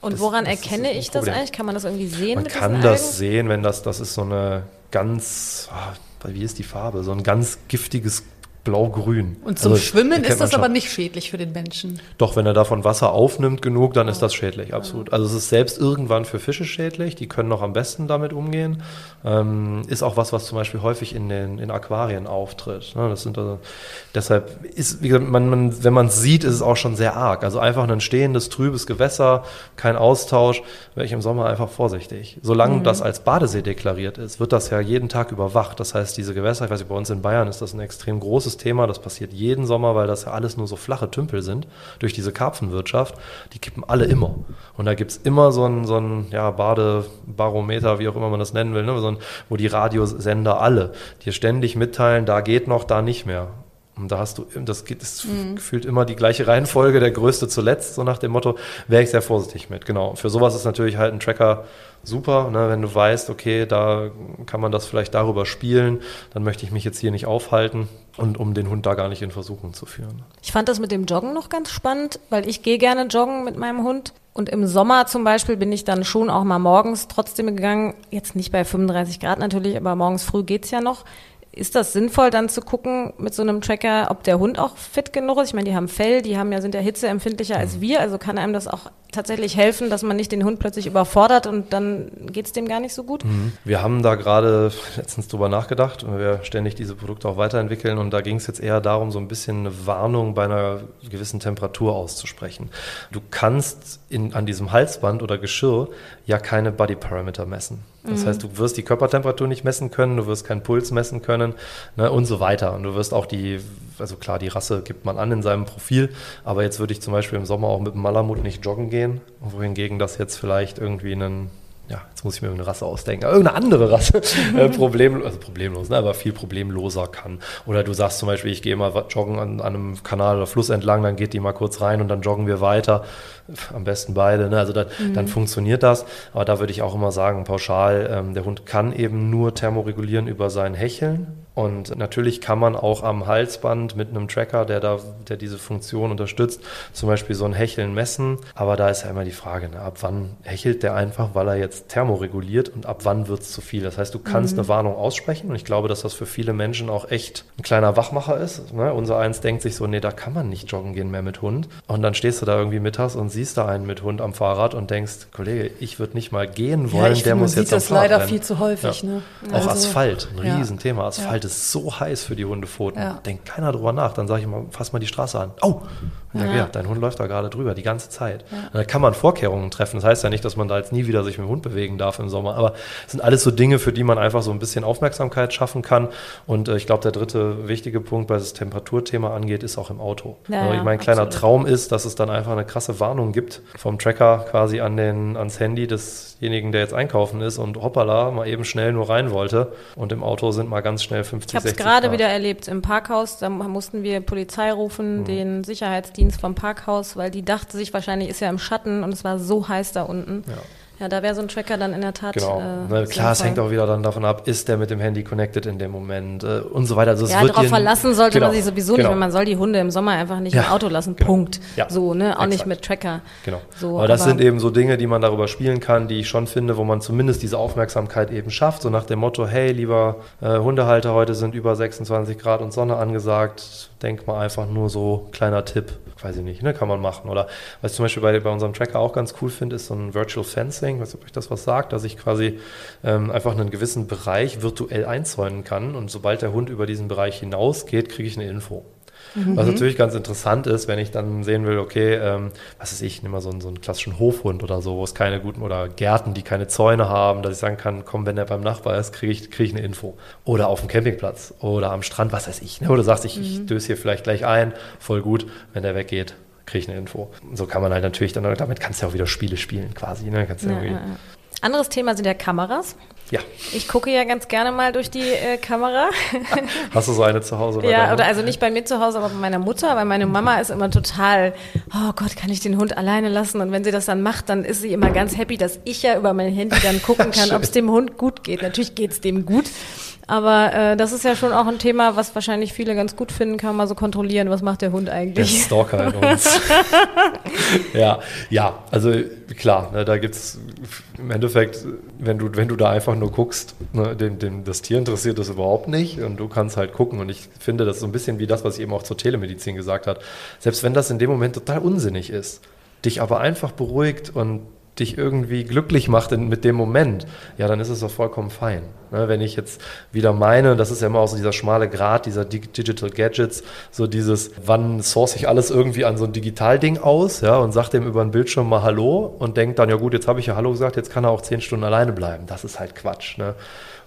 S2: Und
S3: Das-
S2: woran
S3: das
S2: erkenne ich das eigentlich? Kann man das irgendwie sehen
S3: Man kann das sehen, wenn das, das ist so eine ganz, ah, wie ist die Farbe? So ein ganz giftiges Blau-Grün.
S4: Und zum
S3: Also,
S4: Schwimmen ist das aber
S3: schon.
S4: nicht schädlich für den Menschen.
S3: Doch, wenn er davon Wasser aufnimmt genug, dann ist das schädlich, absolut. Also es ist selbst irgendwann für Fische schädlich, die können noch am besten damit umgehen. Ähm, ist auch was, was zum Beispiel häufig in den in Aquarien auftritt. Ne? Das sind also, deshalb ist, wie gesagt, man, man, wenn man es sieht, ist es auch schon sehr arg. Also einfach ein stehendes, trübes Gewässer, kein Austausch, wäre ich im Sommer einfach vorsichtig. Solange das als Badesee deklariert ist, wird das ja jeden Tag überwacht. Das heißt, diese Gewässer, ich weiß nicht, bei uns in Bayern ist das ein extrem großes Thema. Das passiert jeden Sommer, weil das ja alles nur so flache Tümpel sind durch diese Karpfenwirtschaft. Die kippen alle immer. Und da gibt's immer so ein, so ein ja, Badebarometer, wie auch immer man das nennen will, ne? so ein, wo die Radiosender alle dir ständig mitteilen, da geht noch, da nicht mehr. Und da hast du, das geht, ist gefühlt immer die gleiche Reihenfolge, der Größte zuletzt, so nach dem Motto, wäre ich sehr vorsichtig mit. Genau. Für sowas ist natürlich halt ein Tracker super, ne, wenn du weißt, okay, da kann man das vielleicht darüber spielen, dann möchte ich mich jetzt hier nicht aufhalten und um den Hund da gar nicht in Versuchung zu führen.
S2: Ich fand das mit dem Joggen noch ganz spannend, weil ich gehe gerne joggen mit meinem Hund. Und im Sommer zum Beispiel bin ich dann schon auch mal morgens trotzdem gegangen. Jetzt nicht bei 35 Grad natürlich, aber morgens früh geht's ja noch. Ist das sinnvoll, dann zu gucken mit so einem Tracker, ob der Hund auch fit genug ist? Ich meine, die haben Fell, die haben ja, sind ja hitzeempfindlicher als
S3: Mhm.
S2: wir, also kann einem das auch tatsächlich helfen, dass man nicht den Hund plötzlich überfordert und dann geht's dem gar nicht so gut?
S3: Wir haben da gerade letztens drüber nachgedacht und wir ständig diese Produkte auch weiterentwickeln und da ging es jetzt eher darum, so ein bisschen eine Warnung bei einer gewissen Temperatur auszusprechen. Du kannst in, an diesem Halsband oder Geschirr ja keine Body Parameter messen. Das heißt, du wirst die Körpertemperatur nicht messen können, du wirst keinen Puls messen können ne, und so weiter. Und du wirst auch die, also klar, die Rasse gibt man an in seinem Profil, aber jetzt würde ich zum Beispiel im Sommer auch mit dem Malamut nicht joggen gehen, wohingegen das jetzt vielleicht irgendwie einen ja, jetzt muss ich mir eine Rasse ausdenken, aber irgendeine andere Rasse äh, problem, also problemlos, ne, aber viel problemloser kann. Oder du sagst zum Beispiel, ich gehe mal joggen an, an einem Kanal oder Fluss entlang, dann geht die mal kurz rein und dann joggen wir weiter. Am besten beide, ne? also dann, dann funktioniert das. Aber da würde ich auch immer sagen, pauschal, ähm, der Hund kann eben nur thermoregulieren über sein Hecheln. Und natürlich kann man auch am Halsband mit einem Tracker, der da, der diese Funktion unterstützt, zum Beispiel so ein Hecheln messen. Aber da ist ja immer die Frage, ne, ab wann hechelt der einfach, weil er jetzt thermoreguliert und ab wann wird es zu viel. Das heißt, du kannst eine Warnung aussprechen und ich glaube, dass das für viele Menschen auch echt ein kleiner Wachmacher ist. Ne? Unser eins denkt sich so, nee, da kann man nicht joggen gehen mehr mit Hund. Und dann stehst du da irgendwie mittags und siehst da einen mit Hund am Fahrrad und denkst, Kollege, ich würde nicht mal gehen wollen,
S4: ich
S3: der
S4: finde,
S3: muss
S4: man
S3: jetzt
S4: sieht
S3: am
S4: das
S3: Fahrrad
S4: leider
S3: rennen.
S4: viel zu häufig.
S3: Ja.
S4: Ne?
S3: Auch
S4: Also-
S3: Asphalt, ein
S4: Ja.
S3: Riesenthema. Asphalt
S4: Ja.
S3: Ist so heiß für die Hundepfoten.
S4: Ja.
S3: Denkt keiner drüber nach. Dann sage ich mal, fass mal die Straße an. Oh! Ja,
S2: Ja.
S3: ja, dein Hund läuft da gerade drüber, die ganze Zeit. Und Da kann man Vorkehrungen treffen. Das heißt ja nicht, dass man da jetzt nie wieder sich mit dem Hund bewegen darf im Sommer. Aber es sind alles so Dinge, für die man einfach so ein bisschen Aufmerksamkeit schaffen kann. Und äh, ich glaube, der dritte wichtige Punkt, was das Temperaturthema angeht, ist auch im Auto.
S2: Ja,
S3: Also
S2: ja,
S3: mein kleiner
S2: absolut.
S3: Traum ist, dass es dann einfach eine krasse Warnung gibt vom Tracker quasi an den, ans Handy desjenigen, der jetzt einkaufen ist und hoppala, mal eben schnell nur rein wollte. Und im Auto sind mal ganz schnell 50,
S2: Ich habe es
S3: 60
S2: gerade wieder erlebt im Parkhaus. Da mussten wir Polizei rufen, den Sicherheitsdienst vom Parkhaus, weil die dachte sich wahrscheinlich, ist ja im Schatten und es war so heiß da unten.
S3: Ja.
S2: Ja, da wäre so ein Tracker dann in der Tat.
S3: Genau.
S2: Äh,
S3: Ne, klar, es hängt auch wieder dann davon ab, ist der mit dem Handy connected in dem Moment äh, und so weiter. Also
S2: Ja, darauf verlassen sollte
S3: genau,
S2: man sich sowieso
S3: genau.
S2: nicht, weil man soll die Hunde im Sommer einfach nicht im
S3: Ja,
S2: Auto lassen.
S3: genau.
S2: Punkt.
S3: Ja,
S2: so, ne? Auch nicht
S3: exakt.
S2: mit Tracker.
S3: Genau.
S2: So,
S3: aber das
S2: aber-
S3: sind eben so Dinge, die man darüber spielen kann, die ich schon finde, wo man zumindest diese Aufmerksamkeit eben schafft. So nach dem Motto, hey, lieber äh, Hundehalter, heute sind über 26 Grad und Sonne angesagt. Denk mal einfach nur so, kleiner Tipp. Weiß ich nicht, ne? kann man machen. Oder was ich zum Beispiel bei, bei unserem Tracker auch ganz cool finde, ist so ein Virtual Fencing. Weiß nicht, ob euch das was sagt, dass ich quasi ähm, einfach einen gewissen Bereich virtuell einzäunen kann. Und sobald der Hund über diesen Bereich hinausgeht, kriege ich eine Info. Was natürlich ganz interessant ist, wenn ich dann sehen will, okay, ähm, was weiß ich, nehme mal so einen, so einen klassischen Hofhund oder so, wo es keine guten, oder Gärten, die keine Zäune haben, dass ich sagen kann, komm, wenn der beim Nachbar ist, kriege ich, krieg ich eine Info. Oder auf dem Campingplatz oder am Strand, was weiß ich. Ne? Oder sagst, ich, ich döse hier vielleicht gleich ein, voll gut, wenn der weggeht, kriege ich eine Info. So kann man halt natürlich dann, damit kannst du ja auch wieder Spiele spielen quasi. Ne? Kannst
S2: Ja,
S3: irgendwie,
S2: ja. Anderes Thema sind ja Kameras.
S3: ja.
S2: Ich gucke ja ganz gerne mal durch die äh, Kamera.
S3: Hast du so eine zu Hause?
S2: Ja, oder also nicht bei mir zu Hause, aber bei meiner Mutter, weil meine Mama ist immer total, oh Gott, kann ich den Hund alleine lassen? Und wenn sie das dann macht, dann ist sie immer ganz happy, dass ich ja über mein Handy dann gucken kann, ob es dem Hund gut geht. Natürlich geht's dem gut. Aber äh, das ist ja schon auch ein Thema, was wahrscheinlich viele ganz gut finden, kann man so kontrollieren, was macht der Hund
S3: Der
S2: eigentlich.
S3: Stalker in uns. ja, ja, also klar, ne, da gibt's im Endeffekt, wenn du, wenn du da einfach nur guckst, ne, dem, dem, das Tier interessiert das überhaupt nicht und du kannst halt gucken. Und ich finde, das ist so ein bisschen wie das, was ich eben auch zur Telemedizin gesagt hat. Selbst wenn das in dem Moment total unsinnig ist, dich aber einfach beruhigt und dich irgendwie glücklich macht in, mit dem Moment, ja, dann ist es doch vollkommen fein. Ne, wenn ich jetzt wieder meine, das ist ja immer auch so dieser schmale Grad dieser Dig Digital Gadgets, so dieses, wann source ich alles irgendwie an so ein Digitalding aus, ja, und sag dem über den Bildschirm mal Hallo und denkt dann, ja gut, jetzt habe ich ja Hallo gesagt, jetzt kann er auch zehn Stunden alleine bleiben. Das ist halt Quatsch. Ne?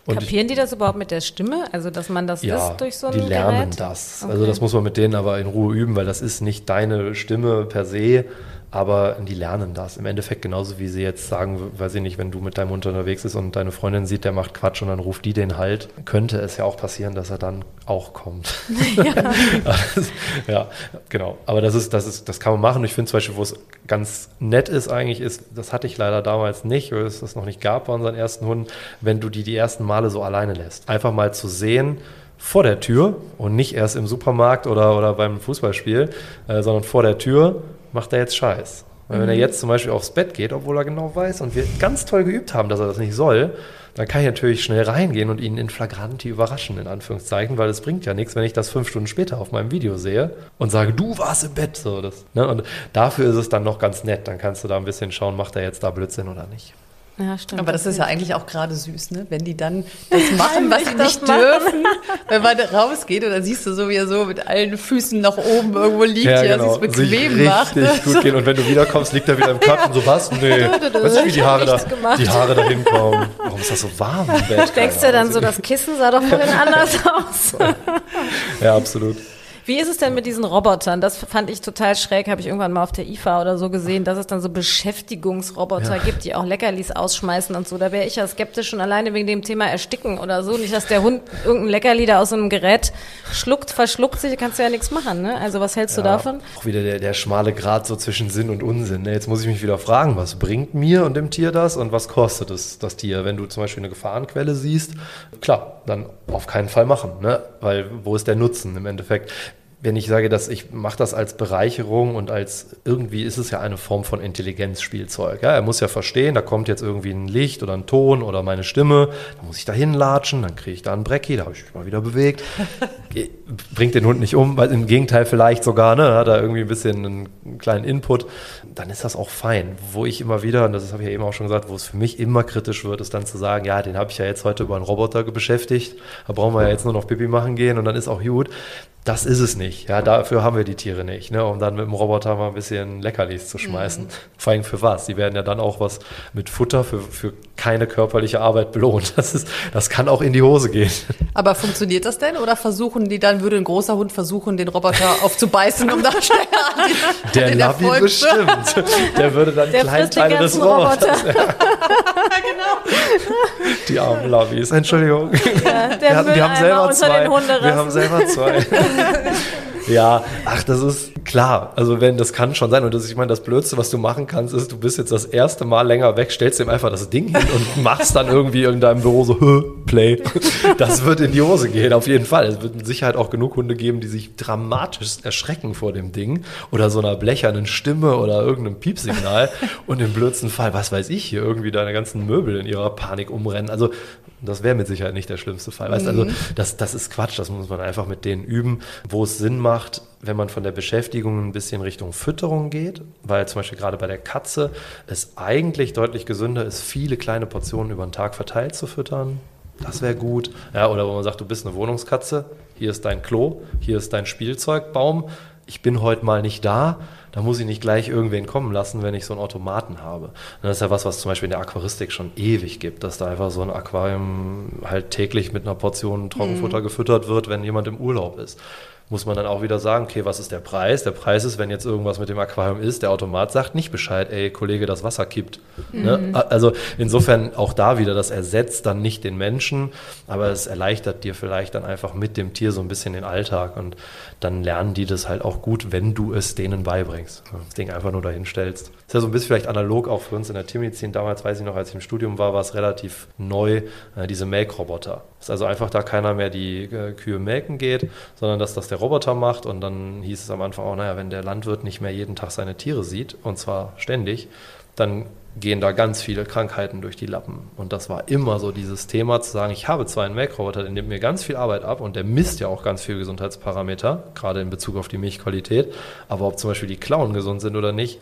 S3: Und
S2: Kapieren die das überhaupt mit der Stimme? Also, dass man das
S3: ja,
S2: ist durch so ein
S3: die lernen
S2: Gerät?
S3: das.
S2: Okay.
S3: Also das muss man mit denen aber in Ruhe üben, weil das ist nicht deine Stimme per se, aber die lernen das. Im Endeffekt genauso wie sie jetzt sagen, weiß ich nicht, wenn du mit deinem Hund unterwegs bist und deine Freundin sieht, der macht Quatsch und dann ruft die den halt, könnte es ja auch passieren, dass er dann auch kommt. Ja, das, ja genau. Aber das ist, das ist, das kann man machen. Ich finde zum Beispiel, wo es ganz nett ist eigentlich, ist, das hatte ich leider damals nicht, weil es das noch nicht gab bei unseren ersten Hunden, wenn du die die ersten Male so alleine lässt. Einfach mal zu sehen, vor der Tür und nicht erst im Supermarkt oder, oder beim Fußballspiel, äh, sondern vor der Tür macht er jetzt Scheiß. Weil wenn er jetzt zum Beispiel aufs Bett geht, obwohl er genau weiß und wir ganz toll geübt haben, dass er das nicht soll, dann kann ich natürlich schnell reingehen und ihn in flagranti überraschen, in Anführungszeichen, weil es bringt ja nichts, wenn ich das fünf Stunden später auf meinem Video sehe und sage, du warst im Bett. So, das, ne? Und dafür ist es dann noch ganz nett. Dann kannst du da ein bisschen schauen, macht er jetzt da Blödsinn oder nicht.
S2: Ja, stimmt.
S4: Aber das ist ja eigentlich auch gerade süß, ne? Wenn die dann das machen, was sie nicht dürfen. Wenn man rausgeht und dann siehst du so, wie er so mit allen Füßen nach oben irgendwo liegt, ja, ja genau. sich bequem
S3: Sich
S4: macht.
S3: Richtig gut gehen. Und wenn du wiederkommst, liegt er wieder im Kopf und so, was? Nee. Weißt du, wie die Haare, da, die Haare da hinkommen? Warum ist das so warm im Bett?
S2: Denkst du dann so, das Kissen sah doch vorhin anders aus?
S3: ja, absolut.
S2: Wie ist es denn mit diesen Robotern? Das fand ich total schräg, habe ich irgendwann mal auf der IFA oder so gesehen, dass es dann so Beschäftigungsroboter ja. gibt, die auch Leckerlis ausschmeißen und so. Da wäre ich ja skeptisch schon alleine wegen dem Thema Ersticken oder so. Nicht, dass der Hund irgendein Leckerli da aus so einem Gerät schluckt, verschluckt sich, kannst du ja nichts machen. Ne? Also was hältst ja, du davon?
S3: Auch wieder der, der schmale Grad so zwischen Sinn und Unsinn. Ne? Jetzt muss ich mich wieder fragen, was bringt mir und dem Tier das und was kostet es das Tier? Wenn du zum Beispiel eine Gefahrenquelle siehst, klar, dann auf keinen Fall machen. Ne? Weil wo ist der Nutzen im Endeffekt? Wenn ich sage, dass ich mache das als Bereicherung und als irgendwie ist es ja eine Form von Intelligenzspielzeug. Ja, er muss ja verstehen, da kommt jetzt irgendwie ein Licht oder ein Ton oder meine Stimme, da muss ich da hinlatschen, dann kriege ich da einen Brecki, da habe ich mich mal wieder bewegt. Bringt den Hund nicht um, weil im Gegenteil vielleicht sogar, ne, hat er irgendwie ein bisschen einen kleinen Input, dann ist das auch fein. Wo ich immer wieder, und das habe ich ja eben auch schon gesagt, wo es für mich immer kritisch wird, ist dann zu sagen, ja, den habe ich ja jetzt heute über einen Roboter beschäftigt, da brauchen wir ja jetzt nur noch Pipi machen gehen und dann ist auch gut. Das ist es nicht. Ja, dafür haben wir die Tiere nicht, ne? um dann mit dem Roboter mal ein bisschen Leckerlis zu schmeißen. Mhm. Vor allem für was? Die werden ja dann auch was mit Futter für, für keine körperliche Arbeit belohnt. Das, ist, das kann auch in die Hose gehen.
S4: Aber funktioniert das denn? Oder versuchen die dann, würde ein großer Hund versuchen, den Roboter aufzubeißen, um da schneller an
S3: den, Der Labi bestimmt. Der würde dann Kleinteile des Roboters. Roboter. genau. Die armen Labis, Entschuldigung. Ja,
S2: der wir, wir haben selber zwei.
S3: Wir haben selber zwei. Ja, ach, das ist klar. Also wenn, das kann schon sein. Und das, ich meine, das Blödste, was du machen kannst, ist, du bist jetzt das erste Mal länger weg, stellst ihm einfach das Ding hin und machst dann irgendwie in deinem Büro so, Play. Das wird in die Hose gehen, auf jeden Fall. Es wird mit Sicherheit auch genug Hunde geben, die sich dramatisch erschrecken vor dem Ding oder so einer blechernen Stimme oder irgendeinem Piepsignal und im blödsten Fall, was weiß ich, hier irgendwie deine ganzen Möbel in ihrer Panik umrennen. Also das wäre mit Sicherheit nicht der schlimmste Fall. Weißt, also mhm. das, das ist Quatsch, das muss man einfach mit denen üben, wo es Sinn macht, wenn man von der Beschäftigung ein bisschen Richtung Fütterung geht, weil zum Beispiel gerade bei der Katze es eigentlich deutlich gesünder ist, viele kleine Portionen über den Tag verteilt zu füttern. Das wäre gut. Ja, oder wo man sagt, du bist eine Wohnungskatze, hier ist dein Klo, hier ist dein Spielzeugbaum, ich bin heute mal nicht da, da muss ich nicht gleich irgendwen kommen lassen, wenn ich so einen Automaten habe. Und das ist ja was, was zum Beispiel in der Aquaristik schon ewig gibt, dass da einfach so ein Aquarium halt täglich mit einer Portion Trockenfutter mhm. gefüttert wird, wenn jemand im Urlaub ist muss man dann auch wieder sagen, okay, was ist der Preis? Der Preis ist, wenn jetzt irgendwas mit dem Aquarium ist, der Automat sagt nicht Bescheid, ey, Kollege, das Wasser kippt. Ne? Mhm. Ne? Also insofern auch da wieder, das ersetzt dann nicht den Menschen, aber es erleichtert dir vielleicht dann einfach mit dem Tier so ein bisschen den Alltag und dann lernen die das halt auch gut, wenn du es denen beibringst. Das Ding einfach nur dahin stellst. Ist ja so ein bisschen vielleicht analog auch für uns in der Tiermedizin. Damals weiß ich noch, als ich im Studium war, war es relativ neu, äh, diese Melkroboter. Dass also einfach da keiner mehr die äh, Kühe melken geht, sondern dass das der Roboter macht. Und dann hieß es am Anfang auch, naja, wenn der Landwirt nicht mehr jeden Tag seine Tiere sieht, und zwar ständig, dann gehen da ganz viele Krankheiten durch die Lappen. Und das war immer so dieses Thema zu sagen, ich habe zwar einen Melkroboter, der nimmt mir ganz viel Arbeit ab und der misst ja auch ganz viele Gesundheitsparameter, gerade in Bezug auf die Milchqualität, aber ob zum Beispiel die Klauen gesund sind oder nicht,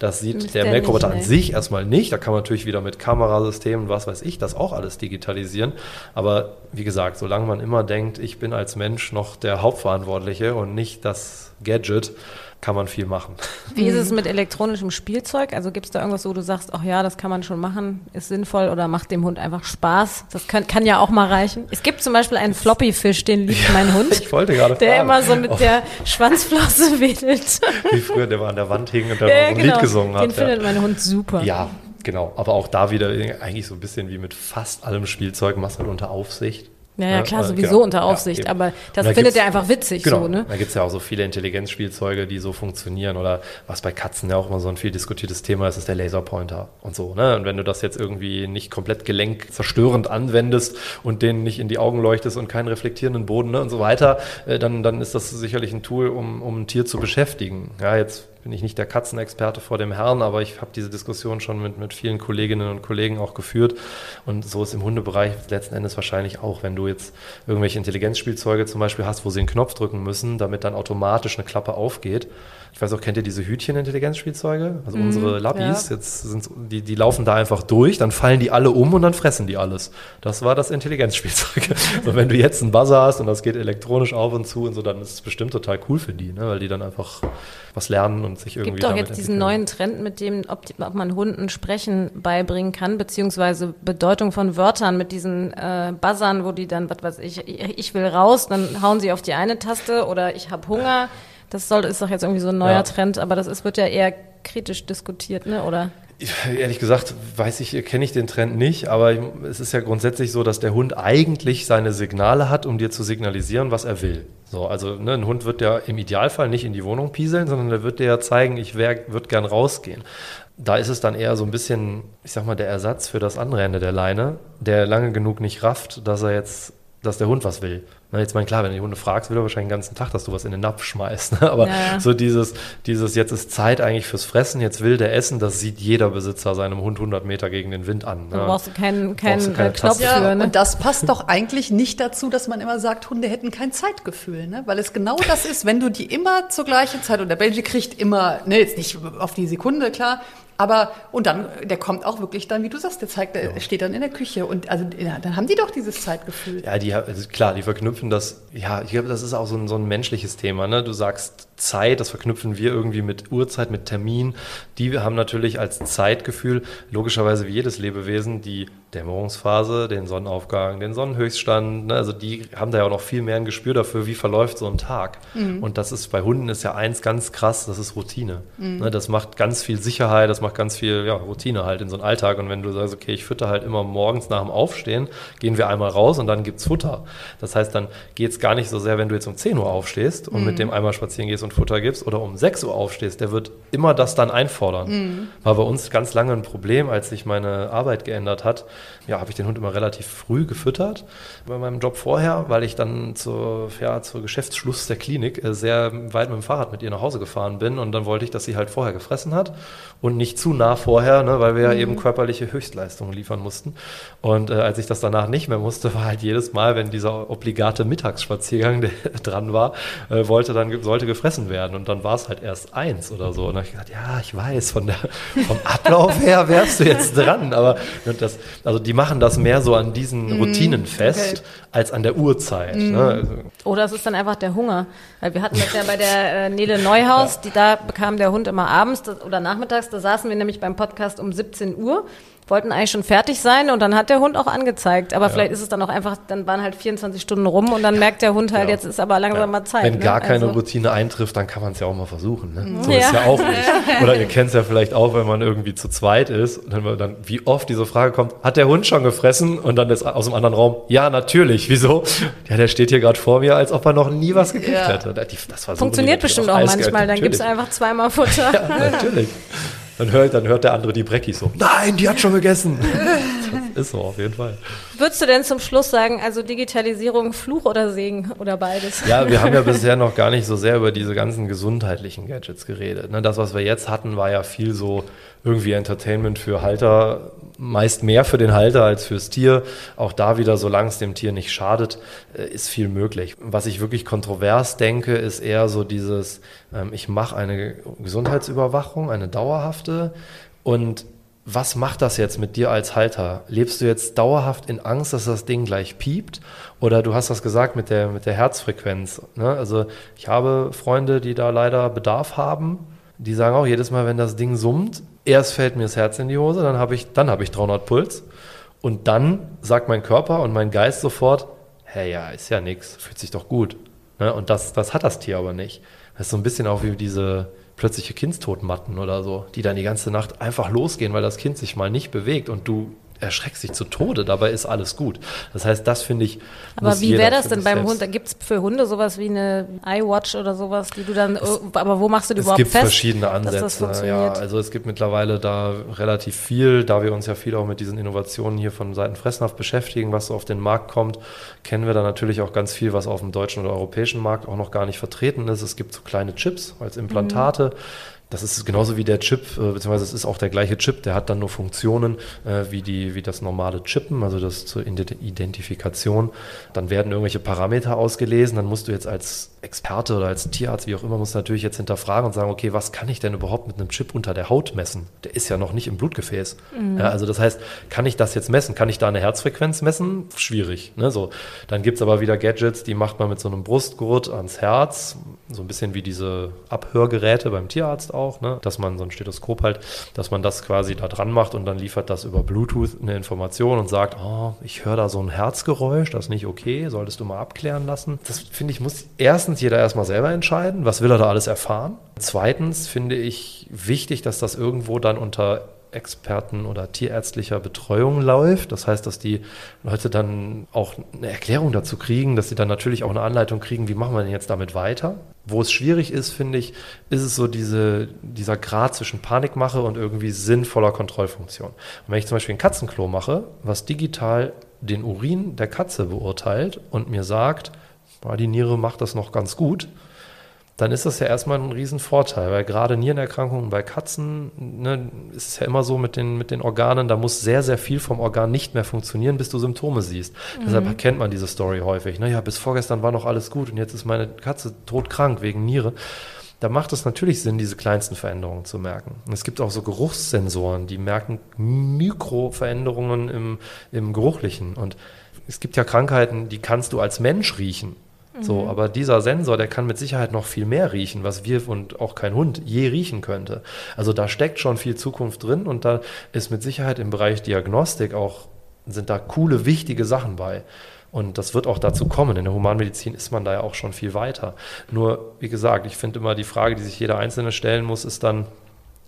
S3: das sieht Misst der Melkroboter an sich erstmal nicht. Da kann man natürlich wieder mit Kamerasystemen, was weiß ich, das auch alles digitalisieren. Aber wie gesagt, solange man immer denkt, ich bin als Mensch noch der Hauptverantwortliche und nicht das Gadget, kann man viel machen.
S2: Wie ist es mit elektronischem Spielzeug? Also gibt es da irgendwas, wo du sagst, ach ja, das kann man schon machen, ist sinnvoll oder macht dem Hund einfach Spaß? Das kann, kann ja auch mal reichen. Es gibt zum Beispiel einen Floppy-Fisch, den liebt ja, mein Hund.
S3: Ich wollte gerade
S2: Der
S3: fragen.
S2: immer so mit oh. der Schwanzflosse wedelt.
S3: Wie früher, der war an der Wand hing und da ja, so ein genau. Lied gesungen hat.
S2: Den findet ja. mein Hund super.
S3: Ja, genau. Aber auch da wieder eigentlich so ein bisschen wie mit fast allem Spielzeug, machst du halt unter Aufsicht.
S2: Ja, ja, klar, sowieso genau. unter Aufsicht, ja, aber das da findet er einfach witzig
S3: genau,
S2: so, ne?
S3: Da gibt es ja auch so viele Intelligenzspielzeuge, die so funktionieren oder was bei Katzen ja auch immer so ein viel diskutiertes Thema ist, ist der Laserpointer und so, ne? Und wenn du das jetzt irgendwie nicht komplett gelenkzerstörend anwendest und denen nicht in die Augen leuchtest und keinen reflektierenden Boden ne, und so weiter, äh, dann, dann ist das sicherlich ein Tool, um, um ein Tier zu beschäftigen. Ja, jetzt bin ich nicht der Katzenexperte vor dem Herrn, aber ich habe diese Diskussion schon mit, mit vielen Kolleginnen und Kollegen auch geführt. Und so ist im Hundebereich letzten Endes wahrscheinlich auch, wenn du jetzt irgendwelche Intelligenzspielzeuge zum Beispiel hast, wo sie einen Knopf drücken müssen, damit dann automatisch eine Klappe aufgeht. Ich weiß auch, kennt ihr diese Hütchen-Intelligenzspielzeuge? Also mm, unsere Lappis, ja. jetzt sind die, die laufen da einfach durch, dann fallen die alle um und dann fressen die alles. Das war das Intelligenzspielzeug. so, wenn du jetzt einen Buzzer hast und das geht elektronisch auf und zu und so, dann ist es bestimmt total cool für die, ne? weil die dann einfach was lernen und sich irgendwie.
S2: Es gibt doch jetzt diesen neuen Trend, mit dem, ob, die, ob, man Hunden Sprechen beibringen kann, beziehungsweise Bedeutung von Wörtern mit diesen äh, Buzzern, wo die dann, was weiß ich, ich will raus, dann hauen sie auf die eine Taste oder ich habe Hunger. Das soll, ist doch jetzt irgendwie so ein neuer ja. Trend, aber das ist, wird ja eher kritisch diskutiert, ne? oder?
S3: Ehrlich gesagt, weiß ich, kenne ich den Trend nicht, aber es ist ja grundsätzlich so, dass der Hund eigentlich seine Signale hat, um dir zu signalisieren, was er will. So, also ne, ein Hund wird ja im Idealfall nicht in die Wohnung pieseln, sondern der wird dir ja zeigen, ich würde gern rausgehen. Da ist es dann eher so ein bisschen, ich sag mal, der Ersatz für das andere Ende der Leine, der lange genug nicht rafft, dass er jetzt, dass der Hund was will. Na, jetzt mal klar, wenn du die Hunde fragst, will er wahrscheinlich den ganzen Tag, dass du was in den Napf schmeißt. Ne? Aber ja. so dieses, dieses, jetzt ist Zeit eigentlich fürs Fressen, jetzt will der essen, das sieht jeder Besitzer seinem Hund 100 Meter gegen den Wind an.
S2: Ne? Da brauchst du keinen, keinen keine Knopf
S4: ja, für. Ne? Und das passt doch eigentlich nicht dazu, dass man immer sagt, Hunde hätten kein Zeitgefühl. Ne? Weil es genau das ist, wenn du die immer zur gleichen Zeit, und der Benji kriegt immer, ne, jetzt nicht auf die Sekunde, klar, aber, und dann, der kommt auch wirklich dann, wie du sagst, der zeigt, der ja. steht dann in der Küche. Und also, ja, dann haben die doch dieses Zeitgefühl.
S3: Ja, die, also klar, die verknüpfen das, ja, ich glaube, das ist auch so ein, so ein menschliches Thema. Ne? Du sagst Zeit, das verknüpfen wir irgendwie mit Uhrzeit, mit Termin. Die haben natürlich als Zeitgefühl, logischerweise wie jedes Lebewesen, die Dämmerungsphase, den Sonnenaufgang, den Sonnenhöchststand. Ne? Also die haben da ja auch noch viel mehr ein Gespür dafür, wie verläuft so ein Tag. Mhm. Und das ist bei Hunden ist ja eins ganz krass, das ist Routine. Mhm. Ne? Das macht ganz viel Sicherheit, das macht ganz viel ja, Routine halt in so einem Alltag. Und wenn du sagst, okay, ich fütter halt immer morgens nach dem Aufstehen, gehen wir einmal raus und dann gibt's Futter. Das heißt, dann geht's gar nicht so sehr, wenn du jetzt um 10 Uhr aufstehst und mhm. mit dem einmal spazieren gehst und Futter gibst oder um 6 Uhr aufstehst, der wird immer das dann einfordern. Mhm. War bei uns ganz lange ein Problem, als sich meine Arbeit geändert hat ja, habe ich den Hund immer relativ früh gefüttert bei meinem Job vorher, weil ich dann zur, ja, zur Geschäftsschluss der Klinik äh, sehr weit mit dem Fahrrad mit ihr nach Hause gefahren bin und dann wollte ich, dass sie halt vorher gefressen hat und nicht zu nah vorher, ne, weil wir mhm. ja eben körperliche Höchstleistungen liefern mussten. Und äh, als ich das danach nicht mehr musste, war halt jedes Mal, wenn dieser obligate Mittagsspaziergang dran war, äh, wollte dann sollte gefressen werden und dann war es halt erst eins oder so. Und dann habe ich gesagt, ja, ich weiß, von der, vom Ablauf her wärst du jetzt dran, aber das, also die machen das mehr so an diesen mm, Routinen fest, okay. als an der Uhrzeit. Mm. Ne? Also
S2: Oder es ist dann einfach der Hunger. Weil wir hatten das ja bei der äh, Nele Neuhaus, ja. die, da bekam der Hund immer abends oder nachmittags, da saßen wir nämlich beim Podcast um 17 Uhr wollten eigentlich schon fertig sein und dann hat der Hund auch angezeigt. Aber ja. vielleicht ist es dann auch einfach, dann waren halt 24 Stunden rum und dann merkt der Hund halt, ja. jetzt ist aber langsam ja. mal Zeit.
S3: Wenn ne? gar keine also. Routine eintrifft, dann kann man es ja auch mal versuchen. Ne? So ist ja auch nicht. Oder ihr kennt es ja vielleicht auch, wenn man irgendwie zu zweit ist und dann, dann, wie oft diese Frage kommt, hat der Hund schon gefressen? Und dann ist aus dem anderen Raum, ja, natürlich. Wieso? Ja, der steht hier gerade vor mir, als ob er noch nie was gekriegt hätte.
S2: Das Funktioniert bestimmt auch manchmal, dann gibt es einfach zweimal Futter.
S3: Ja, natürlich. Dann hört, dann hört der andere die Breckis so. Nein, die hat schon gegessen. das ist so, auf jeden Fall.
S2: Würdest du denn zum Schluss sagen, also Digitalisierung Fluch oder Segen oder beides?
S3: Ja, wir haben ja bisher noch gar nicht so sehr über diese ganzen gesundheitlichen Gadgets geredet. Ne? Das, was wir jetzt hatten, war ja viel so irgendwie Entertainment für Halter, meist mehr für den Halter als fürs Tier. Auch da wieder, solange es dem Tier nicht schadet, äh, ist viel möglich. Was ich wirklich kontrovers denke, ist eher so dieses, ähm, ich mache eine Gesundheitsüberwachung, eine dauerhafte und was macht das jetzt mit dir als Halter? Lebst du jetzt dauerhaft in Angst, dass das Ding gleich piept? Oder du hast das gesagt mit der, mit der Herzfrequenz. Ne? Also ich habe Freunde, die da leider Bedarf haben. Die sagen auch jedes Mal, wenn das Ding summt, erst fällt mir das Herz in die Hose, dann habe ich, dann habe ich 300 Puls. Und dann sagt mein Körper und mein Geist sofort, hey, ja, ist ja nichts, fühlt sich doch gut. Ne? Und das, das hat das Tier aber nicht. Das ist so ein bisschen auch wie diese plötzliche Kindstotmatten oder so, die dann die ganze Nacht einfach losgehen, weil das Kind sich mal nicht bewegt und du erschreckst dich zu Tode, dabei ist alles gut. Das heißt, das finde ich.
S2: Aber wie wäre das denn beim selbst. Hund? Gibt es für Hunde sowas wie eine iWatch oder sowas, die du dann, es, aber wo machst du die überhaupt fest?
S3: Es gibt verschiedene Ansätze, ja. Also es gibt mittlerweile da relativ viel, da wir uns ja viel auch mit diesen Innovationen hier von Seiten Fressnapf beschäftigen, was so auf den Markt kommt, kennen wir da natürlich auch ganz viel, was auf dem deutschen oder europäischen Markt auch noch gar nicht vertreten ist. Es gibt so kleine Chips als Implantate. Mhm Das ist genauso wie der Chip, äh, beziehungsweise es ist auch der gleiche Chip, der hat dann nur Funktionen äh, wie, die, wie das normale Chippen, also das zur Identifikation. Dann werden irgendwelche Parameter ausgelesen, dann musst du jetzt als Experte oder als Tierarzt, wie auch immer, musst du natürlich jetzt hinterfragen und sagen, okay, was kann ich denn überhaupt mit einem Chip unter der Haut messen? Der ist ja noch nicht im Blutgefäß. Mhm. Ja, also das heißt, kann ich das jetzt messen? Kann ich da eine Herzfrequenz messen? Schwierig. Ne? So, dann gibt's aber wieder Gadgets, die macht man mit so einem Brustgurt ans Herz, so ein bisschen wie diese Abhörgeräte beim Tierarzt auch, ne? dass man so ein Stethoskop halt, dass man das quasi da dran macht und dann liefert das über Bluetooth eine Information und sagt, oh, ich höre da so ein Herzgeräusch, das ist nicht okay, solltest du mal abklären lassen. Das finde ich, muss erstens jeder erstmal selber entscheiden, was will er da alles erfahren. Zweitens finde ich wichtig, dass das irgendwo dann unter Experten oder tierärztlicher Betreuung läuft. Das heißt, dass die Leute dann auch eine Erklärung dazu kriegen, dass sie dann natürlich auch eine Anleitung kriegen, wie machen wir denn jetzt damit weiter. Wo es schwierig ist, finde ich, ist es so diese, dieser Grad zwischen Panikmache und irgendwie sinnvoller Kontrollfunktion. Und wenn ich zum Beispiel ein Katzenklo mache, was digital den Urin der Katze beurteilt und mir sagt, die Niere macht das noch ganz gut, dann ist das ja erstmal ein Riesenvorteil, weil gerade Nierenerkrankungen bei Katzen ne, ist es ja immer so mit den, mit den Organen, da muss sehr, sehr viel vom Organ nicht mehr funktionieren, bis du Symptome siehst. Mhm. Deshalb kennt man diese Story häufig. Naja, bis vorgestern war noch alles gut und jetzt ist meine Katze todkrank wegen Niere. Da macht es natürlich Sinn, diese kleinsten Veränderungen zu merken. Und es gibt auch so Geruchssensoren, die merken Mikroveränderungen im, im Geruchlichen. Und es gibt ja Krankheiten, die kannst du als Mensch riechen. So, mhm. aber dieser Sensor, der kann mit Sicherheit noch viel mehr riechen, was wir und auch kein Hund je riechen könnte. Also da steckt schon viel Zukunft drin und da ist mit Sicherheit im Bereich Diagnostik auch, sind da coole, wichtige Sachen bei. Und das wird auch dazu kommen. In der Humanmedizin ist man da ja auch schon viel weiter. Nur, wie gesagt, ich finde immer die Frage, die sich jeder Einzelne stellen muss, ist dann,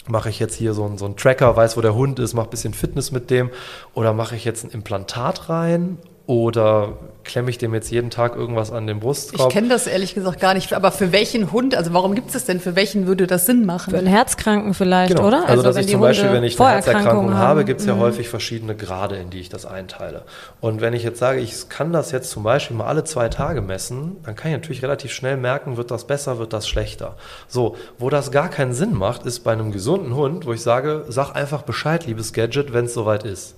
S3: mache ich jetzt hier so einen, so einen Tracker, weiß, wo der Hund ist, mache ein bisschen Fitness mit dem oder mache ich jetzt ein Implantat rein oder klemme ich dem jetzt jeden Tag irgendwas an den Brustkorb?
S4: Ich kenne das ehrlich gesagt gar nicht. Aber für welchen Hund, also warum gibt es das denn? Für welchen würde das Sinn machen?
S2: Für einen Herzkranken vielleicht, genau. oder?
S3: Also, also dass ich zum Beispiel, wenn ich eine Herzerkrankung habe, gibt es ja mhm. häufig verschiedene Grade, in die ich das einteile. Und wenn ich jetzt sage, ich kann das jetzt zum Beispiel mal alle zwei Tage messen, dann kann ich natürlich relativ schnell merken, wird das besser, wird das schlechter. So, wo das gar keinen Sinn macht, ist bei einem gesunden Hund, wo ich sage, sag einfach Bescheid, liebes Gadget, wenn es soweit ist.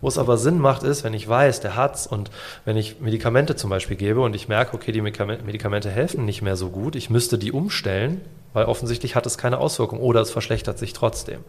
S3: Wo es aber Sinn macht, ist, wenn ich weiß, der hat's und wenn ich Medikamente zum Beispiel gebe und ich merke, okay, die Medikamente helfen nicht mehr so gut, ich müsste die umstellen, weil offensichtlich hat es keine Auswirkung oder es verschlechtert sich trotzdem.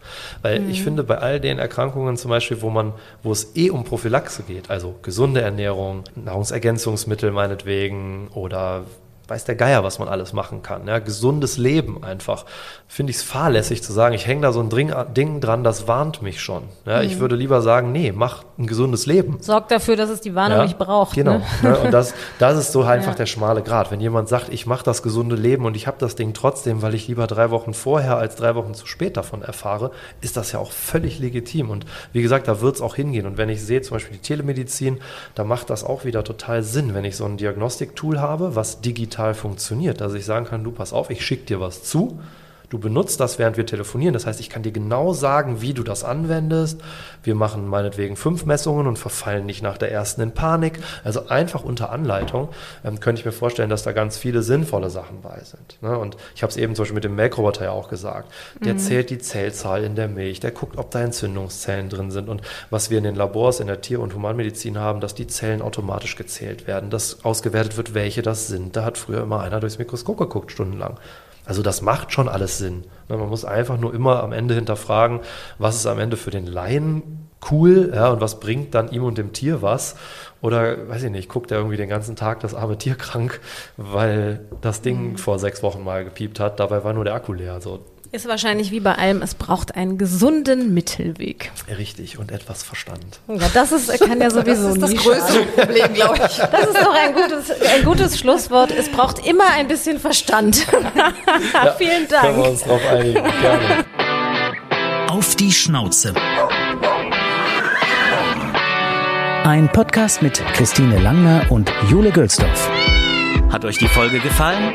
S3: Weil mhm. ich finde, bei all den Erkrankungen zum Beispiel, wo man, wo es eh um Prophylaxe geht, also gesunde Ernährung, Nahrungsergänzungsmittel meinetwegen oder weiß der Geier, was man alles machen kann. Ja, gesundes Leben einfach. Finde ich es fahrlässig zu sagen, ich hänge da so ein Ding dran, das warnt mich schon. Ja, mhm. Ich würde lieber sagen, nee, mach ein gesundes Leben.
S2: Sorgt dafür, dass es die Warnung ja, nicht braucht.
S3: Genau. Ne? Und das, das ist so einfach ja. der schmale Grad. Wenn jemand sagt, ich mache das gesunde Leben und ich habe das Ding trotzdem, weil ich lieber drei Wochen vorher als drei Wochen zu spät davon erfahre, ist das ja auch völlig legitim. Und wie gesagt, da wird es auch hingehen. Und wenn ich sehe, zum Beispiel die Telemedizin, da macht das auch wieder total Sinn, wenn ich so ein Diagnostiktool habe, was digital digital funktioniert. Also ich sagen kann, du pass auf, ich schicke dir was zu, Du benutzt das, während wir telefonieren. Das heißt, ich kann dir genau sagen, wie du das anwendest. Wir machen meinetwegen fünf Messungen und verfallen nicht nach der ersten in Panik. Also einfach unter Anleitung ähm, könnte ich mir vorstellen, dass da ganz viele sinnvolle Sachen bei sind. Ne? Und ich habe es eben zum Beispiel mit dem Melkroboter ja auch gesagt. Der mhm. zählt die Zellzahl in der Milch, der guckt, ob da Entzündungszellen drin sind. Und was wir in den Labors in der Tier- und Humanmedizin haben, dass die Zellen automatisch gezählt werden, dass ausgewertet wird, welche das sind. Da hat früher immer einer durchs Mikroskop geguckt, stundenlang. Also das macht schon alles Sinn. Ne, man muss einfach nur immer am Ende hinterfragen, was ist am Ende für den Laien cool ja, und was bringt dann ihm und dem Tier was. Oder, weiß ich nicht, guckt er irgendwie den ganzen Tag das arme Tier krank, weil das Ding mhm. vor sechs Wochen mal gepiept hat, dabei war nur der Akku leer. Also
S2: ist wahrscheinlich wie bei allem, es braucht einen gesunden Mittelweg.
S3: Richtig, und etwas Verstand.
S2: Ja, das ist, kann ja sowieso
S4: das ist das größte Problem, glaube ich.
S2: Das ist doch ein gutes, ein gutes Schlusswort. Es braucht immer ein bisschen Verstand. Ja, Vielen Dank.
S3: Können wir uns darauf einigen. Gerne.
S1: Auf die Schnauze. Ein Podcast mit Christine Langner und Jule Gülsdorf. Hat euch die Folge gefallen?